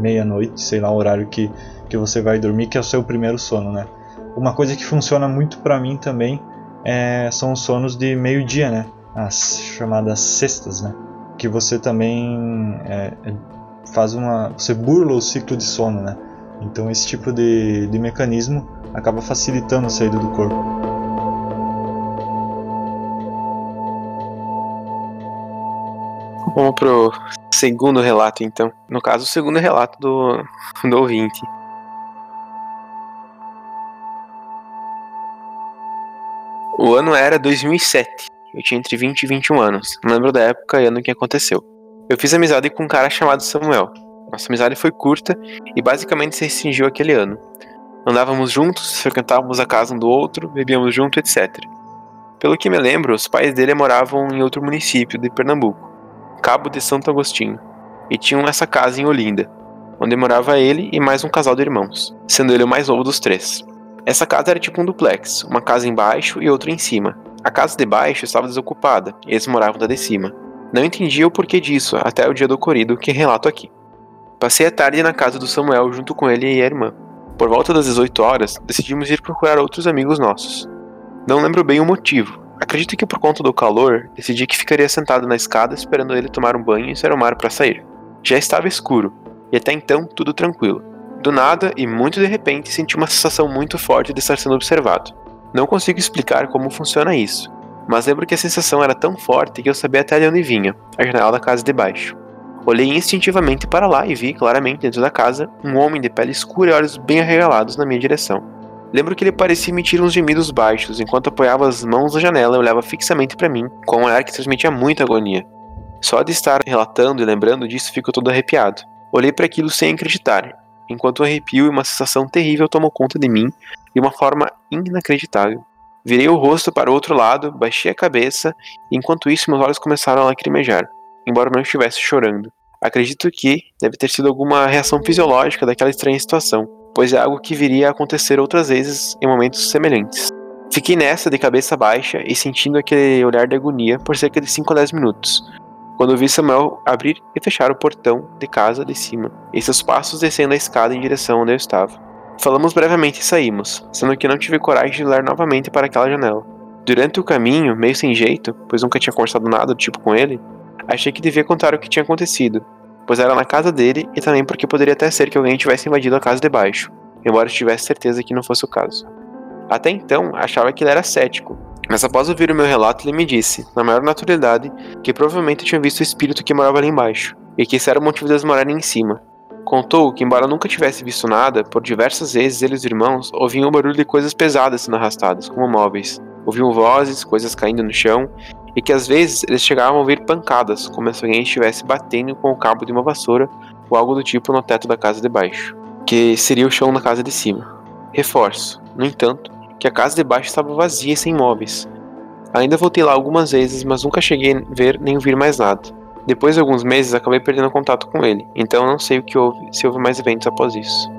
meia-noite, sei lá o horário que, que você vai dormir, que é o seu primeiro sono, né? Uma coisa que funciona muito para mim também é, são os sonos de meio-dia, né? As chamadas cestas, né? Que você também é, é, faz uma. Você burla o ciclo de sono, né? Então esse tipo de, de mecanismo acaba facilitando a saída do corpo. Vamos pro segundo relato, então. No caso, o segundo relato do, do ouvinte. O ano era 2007. Eu tinha entre 20 e 21 anos. Não lembro da época e ano que aconteceu. Eu fiz amizade com um cara chamado Samuel. Nossa amizade foi curta e basicamente se restringiu aquele ano. Andávamos juntos, frequentávamos a casa um do outro, bebíamos junto, etc. Pelo que me lembro, os pais dele moravam em outro município de Pernambuco. Cabo de Santo Agostinho, e tinham essa casa em Olinda, onde morava ele e mais um casal de irmãos, sendo ele o mais novo dos três. Essa casa era tipo um duplex, uma casa embaixo e outra em cima. A casa de baixo estava desocupada, e eles moravam da de cima. Não entendia o porquê disso até o dia do ocorrido que relato aqui. Passei a tarde na casa do Samuel junto com ele e a irmã. Por volta das 18 horas, decidimos ir procurar outros amigos nossos. Não lembro bem o motivo, Acredito que por conta do calor, decidi que ficaria sentado na escada esperando ele tomar um banho e se arrumar para sair. Já estava escuro, e até então tudo tranquilo. Do nada e muito de repente senti uma sensação muito forte de estar sendo observado. Não consigo explicar como funciona isso, mas lembro que a sensação era tão forte que eu sabia até de onde vinha a janela da casa de baixo. Olhei instintivamente para lá e vi claramente dentro da casa um homem de pele escura e olhos bem arregalados na minha direção. Lembro que ele parecia emitir uns gemidos baixos enquanto apoiava as mãos na janela e olhava fixamente para mim, com um olhar que transmitia muita agonia. Só de estar relatando e lembrando disso fico todo arrepiado. Olhei para aquilo sem acreditar, enquanto um arrepio e uma sensação terrível tomou conta de mim de uma forma inacreditável. Virei o rosto para o outro lado, baixei a cabeça, e enquanto isso meus olhos começaram a lacrimejar, embora não estivesse chorando. Acredito que deve ter sido alguma reação fisiológica daquela estranha situação pois é algo que viria a acontecer outras vezes em momentos semelhantes. Fiquei nessa de cabeça baixa e sentindo aquele olhar de agonia por cerca de 5 a 10 minutos, quando vi Samuel abrir e fechar o portão de casa de cima, e seus passos descendo a escada em direção onde eu estava. Falamos brevemente e saímos, sendo que não tive coragem de olhar novamente para aquela janela. Durante o caminho, meio sem jeito, pois nunca tinha conversado nada do tipo com ele, achei que devia contar o que tinha acontecido, pois era na casa dele e também porque poderia até ser que alguém tivesse invadido a casa de baixo, embora tivesse certeza que não fosse o caso. Até então, achava que ele era cético, mas após ouvir o meu relato, ele me disse, na maior naturalidade, que provavelmente tinha visto o espírito que morava ali embaixo, e que esse era o motivo deles morarem em cima. Contou que, embora nunca tivesse visto nada, por diversas vezes ele e os irmãos ouviam o barulho de coisas pesadas sendo arrastadas, como móveis. Ouviam vozes, coisas caindo no chão, e que às vezes eles chegavam a ouvir pancadas, como se alguém estivesse batendo com o cabo de uma vassoura ou algo do tipo no teto da casa de baixo, que seria o chão da casa de cima. Reforço, no entanto, que a casa de baixo estava vazia e sem móveis. Ainda voltei lá algumas vezes, mas nunca cheguei a ver nem ouvir mais nada. Depois de alguns meses, acabei perdendo contato com ele, então não sei o que houve, se houve mais eventos após isso.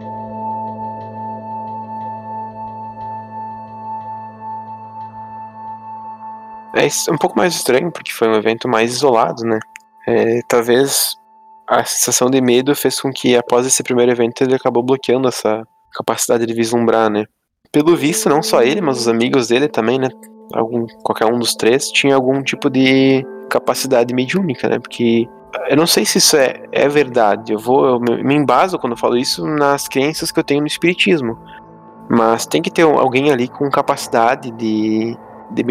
É um pouco mais estranho, porque foi um evento mais isolado, né? É, talvez a sensação de medo fez com que, após esse primeiro evento, ele acabou bloqueando essa capacidade de vislumbrar, né? Pelo visto, não só ele, mas os amigos dele também, né? Algum, qualquer um dos três tinha algum tipo de capacidade mediúnica, né? Porque eu não sei se isso é, é verdade. Eu vou eu me embaso quando falo isso nas crenças que eu tenho no espiritismo. Mas tem que ter alguém ali com capacidade de de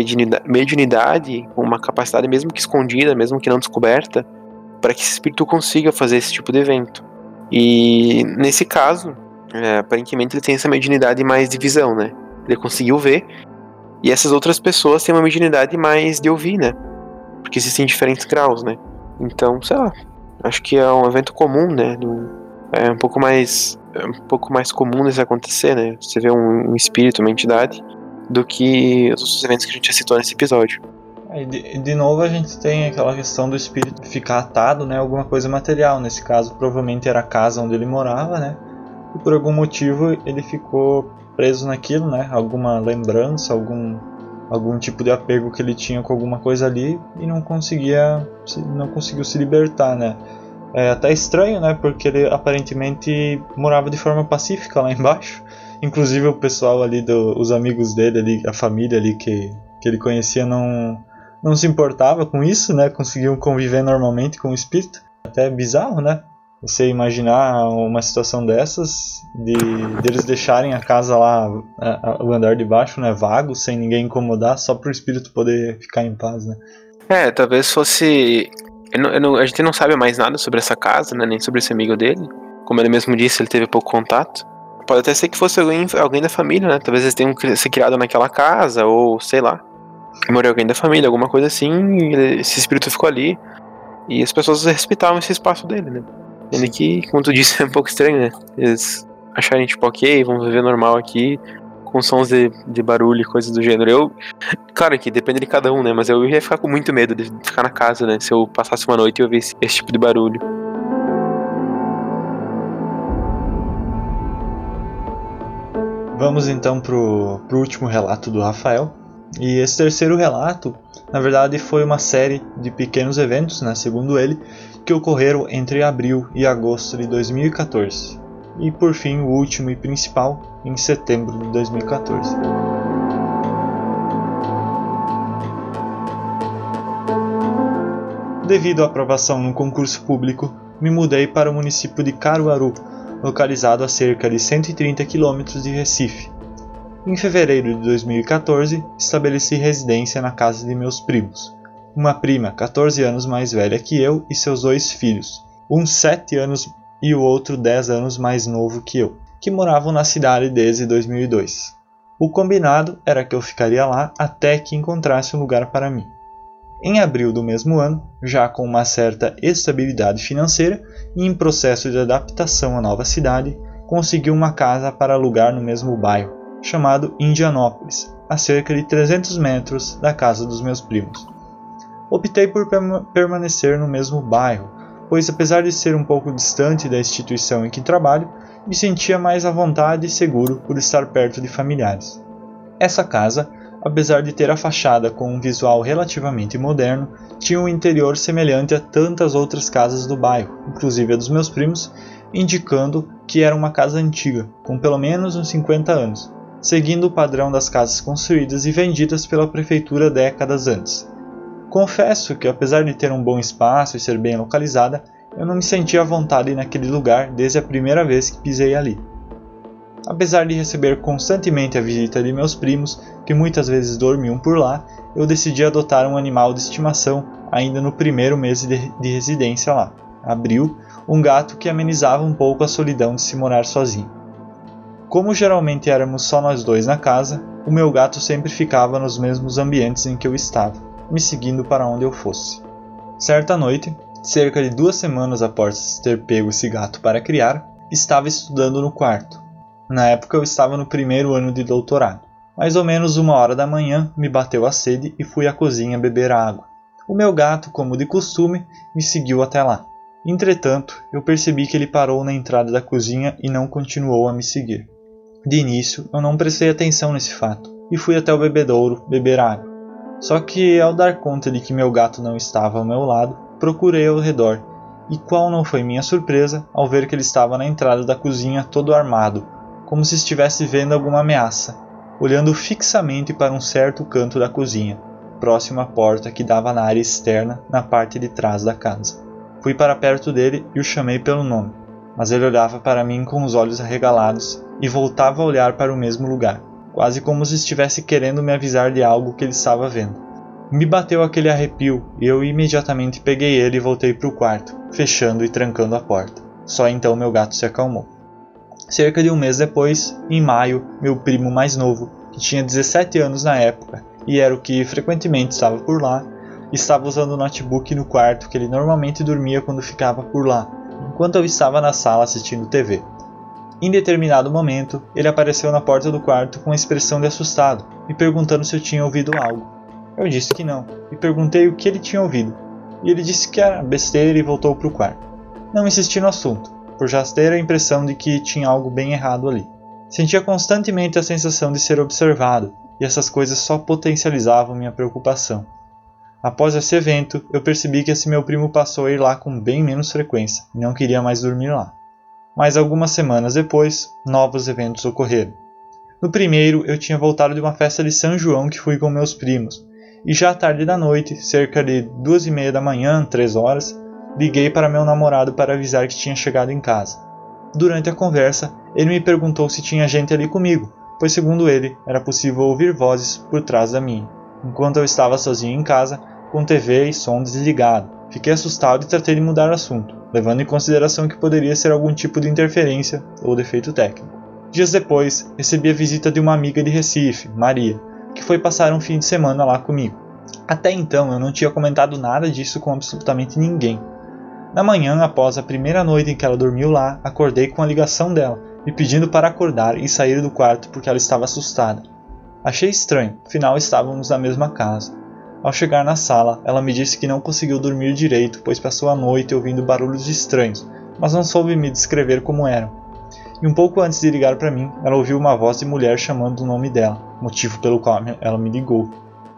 mediunidade, uma capacidade mesmo que escondida, mesmo que não descoberta, para que esse espírito consiga fazer esse tipo de evento. E nesse caso, é, aparentemente ele tem essa mediunidade mais de visão, né? Ele conseguiu ver, e essas outras pessoas têm uma mediunidade mais de ouvir, né? Porque existem diferentes graus, né? Então, sei lá, acho que é um evento comum, né? É um pouco mais, é um pouco mais comum isso acontecer, né? Você vê um, um espírito, uma entidade, do que os outros eventos que a gente já citou nesse episódio. De, de, novo a gente tem aquela questão do espírito ficar atado, né, alguma coisa material. Nesse caso, provavelmente era a casa onde ele morava, né? e por algum motivo ele ficou preso naquilo, né? Alguma lembrança, algum algum tipo de apego que ele tinha com alguma coisa ali e não conseguia não conseguiu se libertar, né? É até estranho, né? Porque ele aparentemente morava de forma pacífica lá embaixo. Inclusive o pessoal ali, do, os amigos dele ali, a família ali que, que ele conhecia não, não se importava com isso, né? Conseguiam conviver normalmente com o espírito. Até bizarro, né? Você imaginar uma situação dessas, de deles deixarem a casa lá, a, a, o andar de baixo, né, vago, sem ninguém incomodar, só para o espírito poder ficar em paz, né? É, talvez fosse eu não, eu não, a gente não sabe mais nada sobre essa casa, né, nem sobre esse amigo dele. Como ele mesmo disse, ele teve pouco contato. Pode até ser que fosse alguém, alguém da família, né? Talvez eles tenham se criado naquela casa, ou sei lá. Morreu alguém da família, alguma coisa assim, esse espírito ficou ali. E as pessoas respeitavam esse espaço dele, né? Ele que, como tu disse, é um pouco estranho, né? Eles acharem, tipo, ok, vamos viver normal aqui com sons de, de barulho e coisas do gênero. Eu, claro que depende de cada um, né? Mas eu ia ficar com muito medo de ficar na casa, né? Se eu passasse uma noite e ouvisse esse tipo de barulho. Vamos então pro, pro último relato do Rafael. E esse terceiro relato, na verdade, foi uma série de pequenos eventos, né, segundo ele, que ocorreram entre abril e agosto de 2014 e por fim o último e principal em setembro de 2014. Devido à aprovação no concurso público, me mudei para o município de Caruaru, localizado a cerca de 130 km de Recife. Em fevereiro de 2014, estabeleci residência na casa de meus primos, uma prima 14 anos mais velha que eu e seus dois filhos, um 7 anos e o outro 10 anos mais novo que eu, que moravam na cidade desde 2002. O combinado era que eu ficaria lá até que encontrasse um lugar para mim. Em abril do mesmo ano, já com uma certa estabilidade financeira e em processo de adaptação à nova cidade, consegui uma casa para alugar no mesmo bairro, chamado Indianópolis, a cerca de 300 metros da casa dos meus primos. Optei por permanecer no mesmo bairro, pois apesar de ser um pouco distante da instituição em que trabalho, me sentia mais à vontade e seguro por estar perto de familiares. Essa casa, apesar de ter a fachada com um visual relativamente moderno, tinha um interior semelhante a tantas outras casas do bairro, inclusive a dos meus primos, indicando que era uma casa antiga, com pelo menos uns 50 anos, seguindo o padrão das casas construídas e vendidas pela prefeitura décadas antes. Confesso que, apesar de ter um bom espaço e ser bem localizada, eu não me sentia à vontade naquele lugar desde a primeira vez que pisei ali. Apesar de receber constantemente a visita de meus primos, que muitas vezes dormiam por lá, eu decidi adotar um animal de estimação ainda no primeiro mês de, de residência lá. Abril, um gato que amenizava um pouco a solidão de se morar sozinho. Como geralmente éramos só nós dois na casa, o meu gato sempre ficava nos mesmos ambientes em que eu estava me seguindo para onde eu fosse. Certa noite, cerca de duas semanas após ter pego esse gato para criar, estava estudando no quarto. Na época eu estava no primeiro ano de doutorado. Mais ou menos uma hora da manhã me bateu a sede e fui à cozinha beber água. O meu gato, como de costume, me seguiu até lá. Entretanto, eu percebi que ele parou na entrada da cozinha e não continuou a me seguir. De início, eu não prestei atenção nesse fato e fui até o bebedouro beber água. Só que ao dar conta de que meu gato não estava ao meu lado, procurei ao redor, e qual não foi minha surpresa ao ver que ele estava na entrada da cozinha todo armado, como se estivesse vendo alguma ameaça, olhando fixamente para um certo canto da cozinha, próximo à porta que dava na área externa, na parte de trás da casa. Fui para perto dele e o chamei pelo nome, mas ele olhava para mim com os olhos arregalados e voltava a olhar para o mesmo lugar quase como se estivesse querendo me avisar de algo que ele estava vendo. Me bateu aquele arrepio e eu imediatamente peguei ele e voltei para o quarto, fechando e trancando a porta. Só então meu gato se acalmou. Cerca de um mês depois, em maio, meu primo mais novo, que tinha 17 anos na época e era o que frequentemente estava por lá, estava usando o notebook no quarto que ele normalmente dormia quando ficava por lá, enquanto eu estava na sala assistindo TV. Em determinado momento, ele apareceu na porta do quarto com uma expressão de assustado, me perguntando se eu tinha ouvido algo. Eu disse que não, e perguntei o que ele tinha ouvido, e ele disse que era besteira e voltou para o quarto. Não insisti no assunto, por já ter a impressão de que tinha algo bem errado ali. Sentia constantemente a sensação de ser observado, e essas coisas só potencializavam minha preocupação. Após esse evento, eu percebi que esse meu primo passou a ir lá com bem menos frequência e não queria mais dormir lá. Mas algumas semanas depois, novos eventos ocorreram. No primeiro, eu tinha voltado de uma festa de São João que fui com meus primos, e já à tarde da noite, cerca de duas e meia da manhã, três horas, liguei para meu namorado para avisar que tinha chegado em casa. Durante a conversa, ele me perguntou se tinha gente ali comigo, pois segundo ele, era possível ouvir vozes por trás da minha. Enquanto eu estava sozinho em casa, com TV e som desligado, fiquei assustado e tratei de mudar o assunto, levando em consideração que poderia ser algum tipo de interferência ou defeito técnico. Dias depois, recebi a visita de uma amiga de Recife, Maria, que foi passar um fim de semana lá comigo. Até então eu não tinha comentado nada disso com absolutamente ninguém. Na manhã, após a primeira noite em que ela dormiu lá, acordei com a ligação dela, me pedindo para acordar e sair do quarto porque ela estava assustada. Achei estranho, afinal estávamos na mesma casa. Ao chegar na sala, ela me disse que não conseguiu dormir direito, pois passou a noite ouvindo barulhos estranhos, mas não soube me descrever como eram e um pouco antes de ligar para mim, ela ouviu uma voz de mulher chamando o nome dela, motivo pelo qual ela me ligou.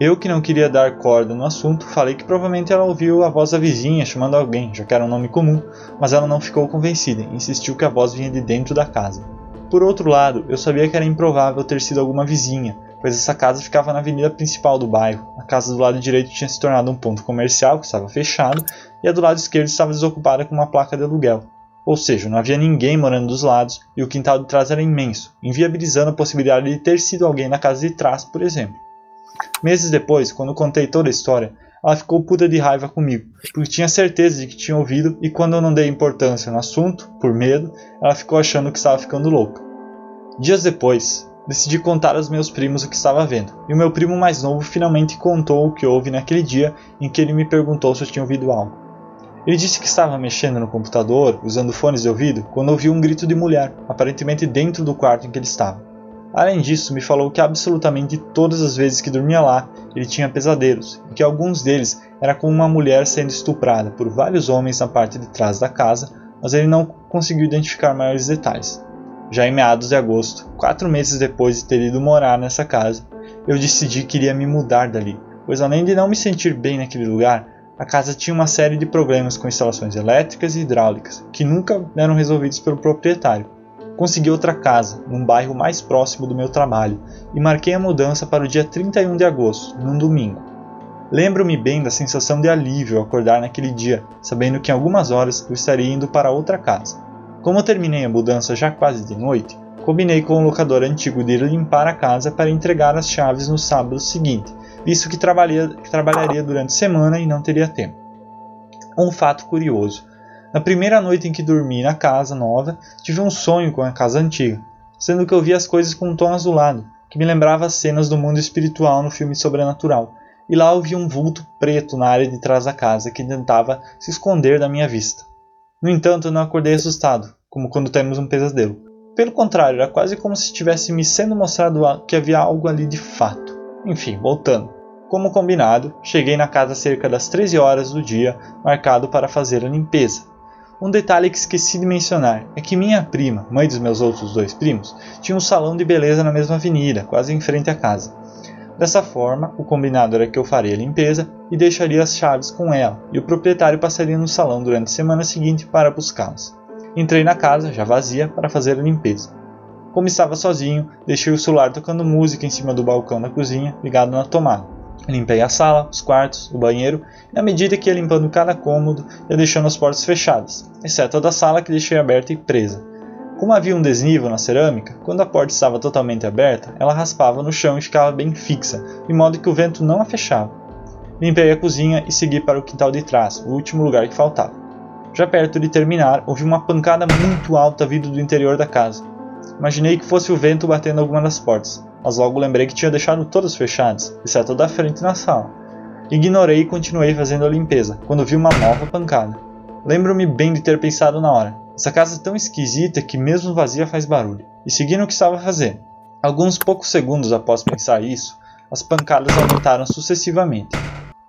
Eu, que não queria dar corda no assunto, falei que provavelmente ela ouviu a voz da vizinha chamando alguém, já que era um nome comum, mas ela não ficou convencida e insistiu que a voz vinha de dentro da casa. Por outro lado, eu sabia que era improvável ter sido alguma vizinha, pois essa casa ficava na avenida principal do bairro. A casa do lado direito tinha se tornado um ponto comercial que estava fechado, e a do lado esquerdo estava desocupada com uma placa de aluguel. Ou seja, não havia ninguém morando dos lados e o quintal de trás era imenso, inviabilizando a possibilidade de ter sido alguém na casa de trás, por exemplo. Meses depois, quando contei toda a história, ela ficou puta de raiva comigo, porque tinha certeza de que tinha ouvido e quando eu não dei importância no assunto, por medo, ela ficou achando que estava ficando louca. Dias depois, decidi contar aos meus primos o que estava vendo, e o meu primo mais novo finalmente contou o que houve naquele dia em que ele me perguntou se eu tinha ouvido algo. Ele disse que estava mexendo no computador, usando fones de ouvido, quando ouviu um grito de mulher, aparentemente dentro do quarto em que ele estava. Além disso, me falou que absolutamente todas as vezes que dormia lá, ele tinha pesadelos, e que alguns deles era com uma mulher sendo estuprada por vários homens na parte de trás da casa, mas ele não conseguiu identificar maiores detalhes. Já em meados de agosto, quatro meses depois de ter ido morar nessa casa, eu decidi que iria me mudar dali, pois além de não me sentir bem naquele lugar, a casa tinha uma série de problemas com instalações elétricas e hidráulicas, que nunca eram resolvidos pelo proprietário. Consegui outra casa, num bairro mais próximo do meu trabalho, e marquei a mudança para o dia 31 de agosto, num domingo. Lembro-me bem da sensação de alívio ao acordar naquele dia, sabendo que em algumas horas eu estaria indo para outra casa. Como terminei a mudança já quase de noite, combinei com o locador antigo de ir limpar a casa para entregar as chaves no sábado seguinte, visto que, trabalharia durante a semana e não teria tempo. Um fato curioso: na primeira noite em que dormi na casa nova, tive um sonho com a casa antiga, sendo que eu vi as coisas com um tom azulado, que me lembrava as cenas do mundo espiritual no filme Sobrenatural, e lá eu vi um vulto preto na área de trás da casa que tentava se esconder da minha vista. No entanto, eu não acordei assustado, como quando temos um pesadelo. Pelo contrário, era quase como se tivesse me sendo mostrado que havia algo ali de fato. Enfim, voltando. Como combinado, cheguei na casa cerca das 13 horas do dia, marcado para fazer a limpeza. Um detalhe que esqueci de mencionar é que minha prima, mãe dos meus outros dois primos, tinha um salão de beleza na mesma avenida, quase em frente à casa. Dessa forma, o combinado era que eu faria a limpeza e deixaria as chaves com ela, e o proprietário passaria no salão durante a semana seguinte para buscá-las. Entrei na casa, já vazia, para fazer a limpeza. Como estava sozinho, deixei o celular tocando música em cima do balcão da cozinha, ligado na tomada. Limpei a sala, os quartos, o banheiro, e à medida que ia limpando cada cômodo, ia deixando as portas fechadas, exceto a da sala que deixei aberta e presa. Como havia um desnível na cerâmica, quando a porta estava totalmente aberta, ela raspava no chão e ficava bem fixa, de modo que o vento não a fechava. Limpei a cozinha e segui para o quintal de trás, o último lugar que faltava. Já perto de terminar, ouvi uma pancada muito alta vindo do interior da casa. Imaginei que fosse o vento batendo alguma das portas, mas logo lembrei que tinha deixado todas fechadas, exceto a da frente na sala. Ignorei e continuei fazendo a limpeza, quando vi uma nova pancada. Lembro-me bem de ter pensado na hora. Essa casa é tão esquisita que mesmo vazia faz barulho, e segui no que estava fazendo. Alguns poucos segundos após pensar isso, as pancadas aumentaram sucessivamente.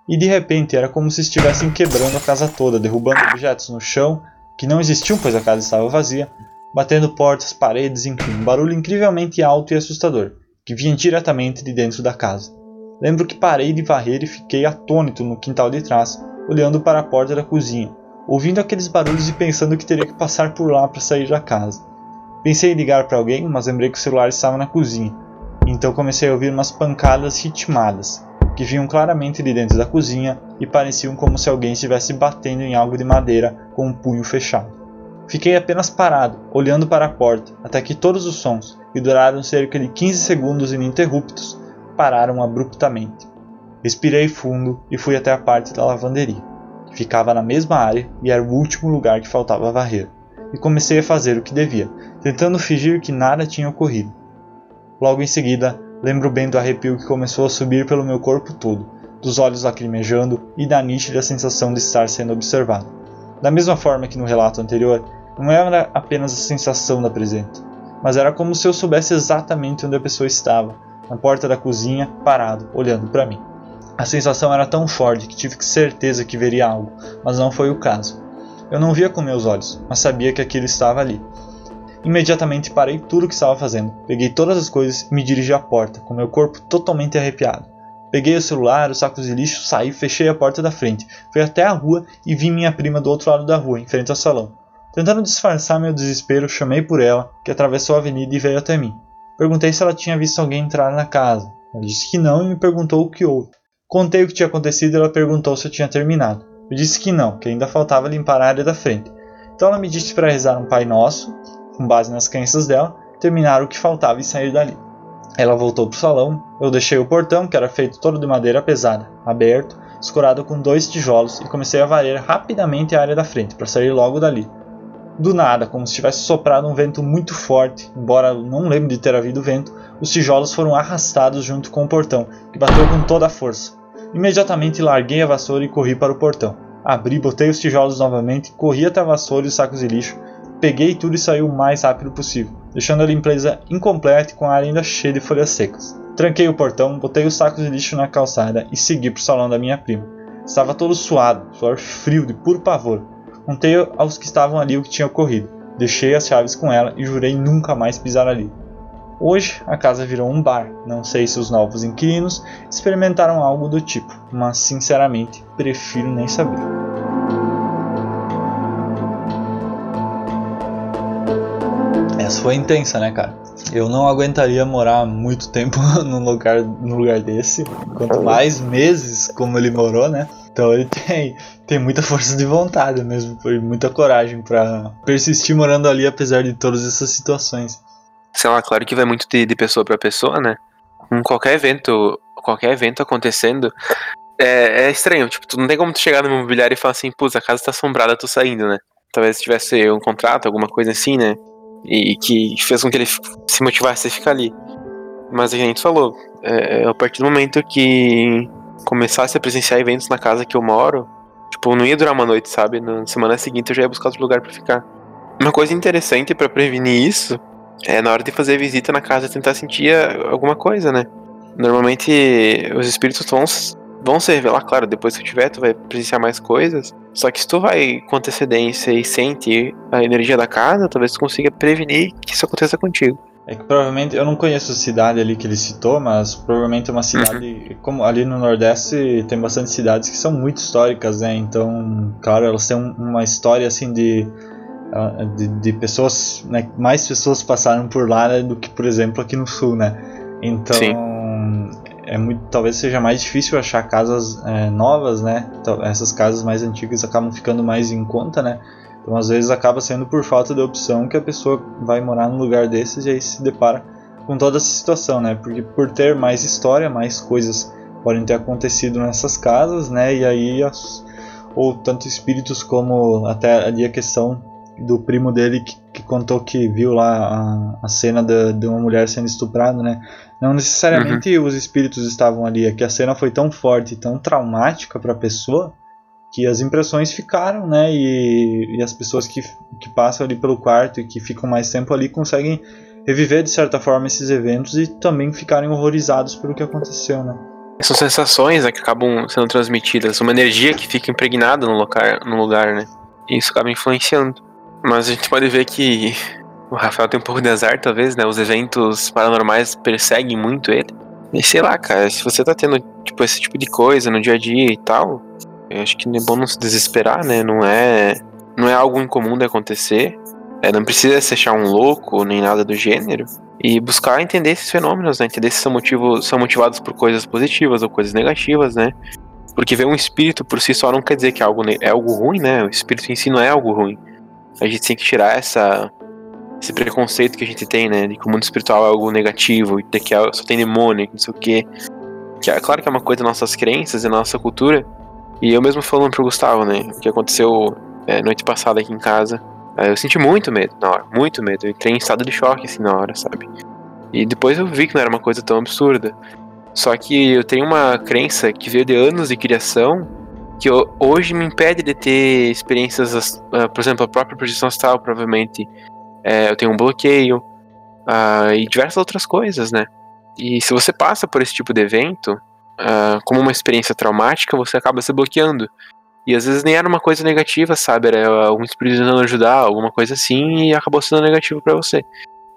E de repente era como se estivessem quebrando a casa toda, derrubando objetos no chão que não existiam pois a casa estava vazia, batendo portas, paredes, enfim, um barulho incrivelmente alto e assustador, que vinha diretamente de dentro da casa. Lembro que parei de varrer e fiquei atônito no quintal de trás, olhando para a porta da cozinha, ouvindo aqueles barulhos e pensando que teria que passar por lá para sair da casa. Pensei em ligar para alguém, mas lembrei que o celular estava na cozinha, então comecei a ouvir umas pancadas ritmadas, que vinham claramente de dentro da cozinha e pareciam como se alguém estivesse batendo em algo de madeira com um punho fechado. Fiquei apenas parado, olhando para a porta, até que todos os sons, que duraram cerca de 15 segundos ininterruptos, pararam abruptamente. Respirei fundo e fui até a parte da lavanderia, que ficava na mesma área e era o último lugar que faltava varrer, e comecei a fazer o que devia, tentando fingir que nada tinha ocorrido. Logo em seguida, lembro bem do arrepio que começou a subir pelo meu corpo todo, dos olhos lacrimejando e da nítida sensação de estar sendo observado. Da mesma forma que no relato anterior, não era apenas a sensação da presença, mas era como se eu soubesse exatamente onde a pessoa estava, na porta da cozinha, parado, olhando para mim. A sensação era tão forte que tive certeza que veria algo, mas não foi o caso. Eu não via com meus olhos, mas sabia que aquilo estava ali. Imediatamente parei tudo o que estava fazendo, peguei todas as coisas e me dirigi à porta, com meu corpo totalmente arrepiado. Peguei o celular, os sacos de lixo, saí, fechei a porta da frente, fui até a rua e vi minha prima do outro lado da rua, em frente ao salão. Tentando disfarçar meu desespero, chamei por ela, que atravessou a avenida e veio até mim. Perguntei se ela tinha visto alguém entrar na casa. Ela disse que não e me perguntou o que houve. Contei o que tinha acontecido e ela perguntou se eu tinha terminado. Eu disse que não, que ainda faltava limpar a área da frente. Então ela me disse para rezar um Pai Nosso, com base nas crenças dela, terminar o que faltava e sair dali. Ela voltou para o salão, eu deixei o portão, que era feito todo de madeira pesada, aberto, escorado com dois tijolos, e comecei a varrer rapidamente a área da frente, para sair logo dali. Do nada, como se tivesse soprado um vento muito forte, embora não lembre de ter havido vento, os tijolos foram arrastados junto com o portão, que bateu com toda a força. Imediatamente larguei a vassoura e corri para o portão. Abri, botei os tijolos novamente, corri até a vassoura e os sacos de lixo, peguei tudo e saí o mais rápido possível, deixando a limpeza incompleta e com a área ainda cheia de folhas secas. Tranquei o portão, botei os sacos de lixo na calçada e segui para o salão da minha prima. Estava todo suado, suor frio de puro pavor. Contei aos que estavam ali o que tinha ocorrido. Deixei as chaves com ela e jurei nunca mais pisar ali. Hoje a casa virou um bar. Não sei se os novos inquilinos experimentaram algo do tipo, mas sinceramente prefiro nem saber. Essa foi intensa, né, cara? Eu não aguentaria morar muito tempo num lugar, num lugar desse. Quanto mais meses como ele morou, né? Então ele tem, tem muita força de vontade mesmo, e muita coragem para persistir morando ali apesar de todas essas situações. Sei lá, claro que vai muito de, de pessoa para pessoa, né? Com qualquer evento, qualquer evento acontecendo, é, é, estranho. Tipo, tu não tem como tu chegar no imobiliário e falar assim, putz, a casa tá assombrada, tô saindo, né? Talvez tivesse um contrato, alguma coisa assim, né? E que fez com que ele se motivasse a ficar ali. Mas a gente falou, é, é a partir do momento que começasse a presenciar eventos na casa que eu moro, tipo, não ia durar uma noite, sabe? Na semana seguinte eu já ia buscar outro lugar para ficar. Uma coisa interessante para prevenir isso é na hora de fazer visita na casa tentar sentir alguma coisa, né? Normalmente os espíritos vão, vão se revelar, claro, depois que tiver, tu vai presenciar mais coisas. Só que se tu vai com antecedência e sente a energia da casa, talvez tu consiga prevenir que isso aconteça contigo. É que provavelmente, eu não conheço a cidade ali que ele citou, mas provavelmente é uma cidade, uhum. como ali no Nordeste tem bastante cidades que são muito históricas, né? Então, claro, elas têm uma história assim de ah, de, de pessoas, né? mais pessoas passaram por lá né, do que, por exemplo, aqui no Sul, né? Então, Sim. É muito, talvez seja mais difícil achar casas é, novas, né? Essas casas mais antigas acabam ficando mais em conta, né? Então, às vezes, acaba sendo por falta de opção que a pessoa vai morar num lugar desses e aí se depara com toda essa situação, né? Porque por ter mais história, mais coisas podem ter acontecido nessas casas, né? E aí, as, ou tanto espíritos como até ali a questão do primo dele que, que contou que viu lá a, a cena de, uma mulher sendo estuprada, né? Não necessariamente uhum. os espíritos estavam ali, é que a cena foi tão forte, tão traumática para a pessoa que as impressões ficaram, né? E, e as pessoas que, que passam ali pelo quarto e que ficam mais tempo ali conseguem reviver de certa forma esses eventos e também ficarem horrorizados pelo que aconteceu, né? São sensações né, que acabam sendo transmitidas, uma energia que fica impregnada no lugar, no lugar, né? E isso acaba influenciando. Mas a gente pode ver que o Rafael tem um pouco de azar, talvez, né? Os eventos paranormais perseguem muito ele. E sei lá, cara, se você tá tendo, tipo, esse tipo de coisa no dia a dia e tal, eu acho que é bom não se desesperar, né? Não é, não é algo incomum de acontecer. É, não precisa se achar um louco nem nada do gênero. E buscar entender esses fenômenos, né? Entender se são, motivo, são motivados por coisas positivas ou coisas negativas, né? Porque ver um espírito por si só não quer dizer que é algo, é algo ruim, né? O espírito em si não é algo ruim. A gente tem que tirar essa, esse preconceito que a gente tem, né? De que o mundo espiritual é algo negativo, de que só tem demônio, não sei o quê. Que é claro que é uma coisa das nossas crenças e nossa cultura. E eu mesmo falando pro Gustavo, né? O que aconteceu é, noite passada aqui em casa. É, eu senti muito medo na hora, muito medo. Eu entrei em estado de choque assim na hora, sabe? E depois eu vi que não era uma coisa tão absurda. Só que eu tenho uma crença que veio de anos de criação que hoje me impede de ter experiências, uh, por exemplo, a própria projeção astral, provavelmente. É, eu tenho um bloqueio uh, e diversas outras coisas, né? E se você passa por esse tipo de evento, uh, como uma experiência traumática, você acaba se bloqueando. E às vezes nem era uma coisa negativa, sabe? Era algum espírito tentando ajudar, alguma coisa assim, e acabou sendo negativo para você.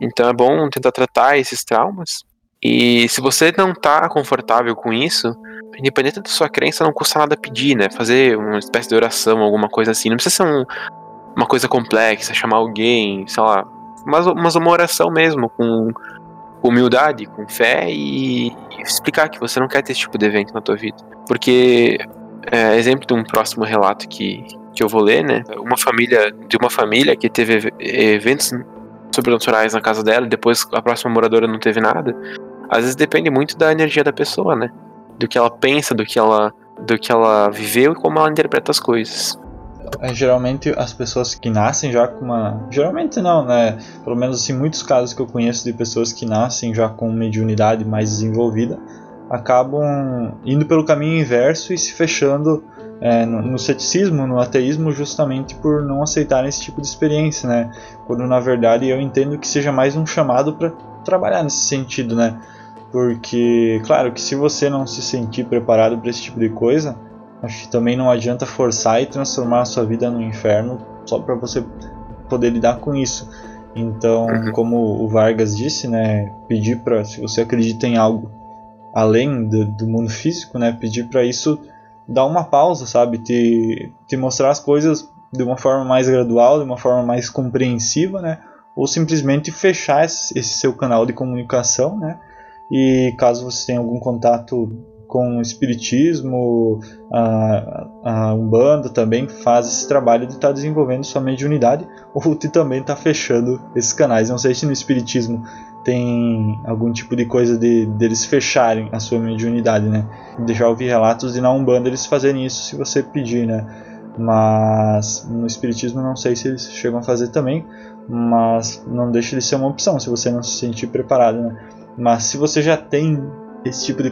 Então é bom tentar tratar esses traumas e se você não tá confortável com isso, independente da sua crença, não custa nada pedir, né? Fazer uma espécie de oração, alguma coisa assim. Não precisa ser um, uma coisa complexa, chamar alguém, sei lá. Mas, mas uma oração mesmo, com, humildade, com fé e, explicar que você não quer ter esse tipo de evento na tua vida. Porque, é, exemplo de um próximo relato que, que eu vou ler, né? Uma família, de uma família que teve eventos sobrenaturais na casa dela depois a próxima moradora não teve nada às vezes depende muito da energia da pessoa, né? Do que ela pensa, do que ela, do que ela viveu e como ela interpreta as coisas. É, geralmente as pessoas que nascem já com uma. Geralmente não, né? Pelo menos assim, muitos casos que eu conheço de pessoas que nascem já com mediunidade mais desenvolvida acabam indo pelo caminho inverso e se fechando é, no, no, ceticismo, no ateísmo, justamente por não aceitarem esse tipo de experiência, né? Quando na verdade eu entendo que seja mais um chamado para trabalhar nesse sentido, né? Porque, claro, que se você não se sentir preparado para esse tipo de coisa, acho que também não adianta forçar e transformar a sua vida no inferno só para você poder lidar com isso. Então, uhum. como o Vargas disse, né, pedir para, se você acredita em algo além do, do mundo físico, né, pedir para isso dar uma pausa, sabe, te, te mostrar as coisas de uma forma mais gradual, de uma forma mais compreensiva, né, ou simplesmente fechar esse, esse seu canal de comunicação, né, e caso você tenha algum contato com o espiritismo, a, a Umbanda também faz esse trabalho de estar tá desenvolvendo sua mediunidade ou de também estar tá fechando esses canais. Não sei se no espiritismo tem algum tipo de coisa de deles fecharem a sua mediunidade, né? Já ouvi relatos de na Umbanda eles fazerem isso se você pedir, né? Mas no espiritismo não sei se eles chegam a fazer também, mas não deixa de ser uma opção se você não se sentir preparado, né? Mas se você já tem esse tipo de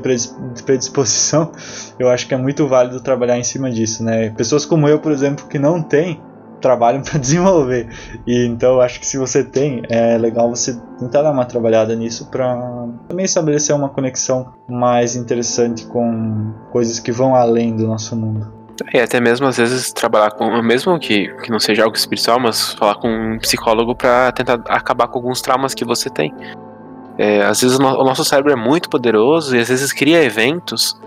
predisposição, eu acho que é muito válido trabalhar em cima disso, né? Pessoas como eu, por exemplo, que não tem, trabalham para desenvolver. E então eu acho que se você tem, é legal você tentar dar uma trabalhada nisso para também estabelecer uma conexão mais interessante com coisas que vão além do nosso mundo. E até mesmo às vezes trabalhar com, mesmo que, que não seja algo espiritual, mas falar com um psicólogo para tentar acabar com alguns traumas que você tem. É, às vezes o, no, o, nosso cérebro é muito poderoso e às vezes cria eventos.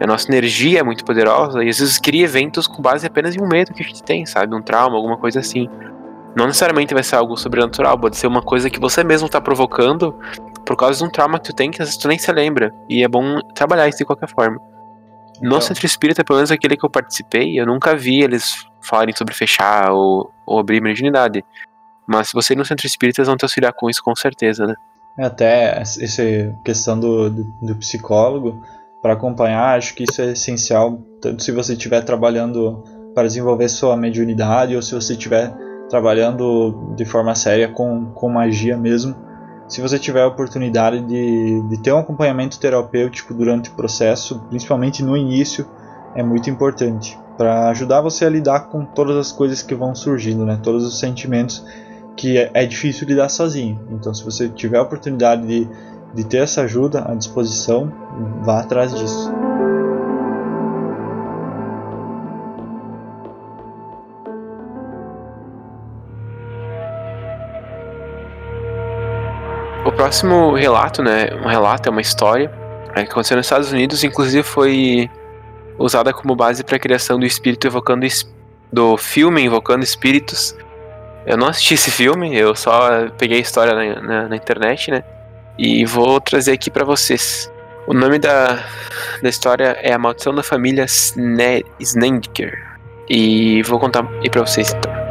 A nossa energia é muito poderosa e às vezes cria eventos com base apenas em um medo que a gente tem, sabe? Um trauma, alguma coisa assim. Não necessariamente vai ser algo sobrenatural, pode ser uma coisa que você mesmo está provocando por causa de um trauma que tu tem que às vezes tu nem se lembra. E é bom trabalhar isso de qualquer forma. No então. Centro Espírita, pelo menos aquele que eu participei, eu nunca vi eles falarem sobre fechar ou, ou abrir mediunidade. Mas se você ir no Centro Espírita, eles vão te auxiliar com isso com certeza, né? Até essa questão do, do, do psicólogo, para acompanhar, acho que isso é essencial, tanto se você estiver trabalhando para desenvolver sua mediunidade ou se você estiver trabalhando de forma séria com, com magia mesmo. Se você tiver a oportunidade de, de ter um acompanhamento terapêutico durante o processo, principalmente no início, é muito importante para ajudar você a lidar com todas as coisas que vão surgindo, né? todos os sentimentos que é, é difícil lidar sozinho. Então, se você tiver a oportunidade de, de ter essa ajuda à disposição, vá atrás disso. O próximo relato, né? Um relato é uma história é, que aconteceu nos Estados Unidos, inclusive foi usada como base para a criação do espírito evocando do filme Invocando Espíritos, eu não assisti esse filme, eu só peguei a história na, na, na internet, né? E vou trazer aqui para vocês. O nome da, da história é A Maldição da Família Sne E vou contar aí pra vocês então.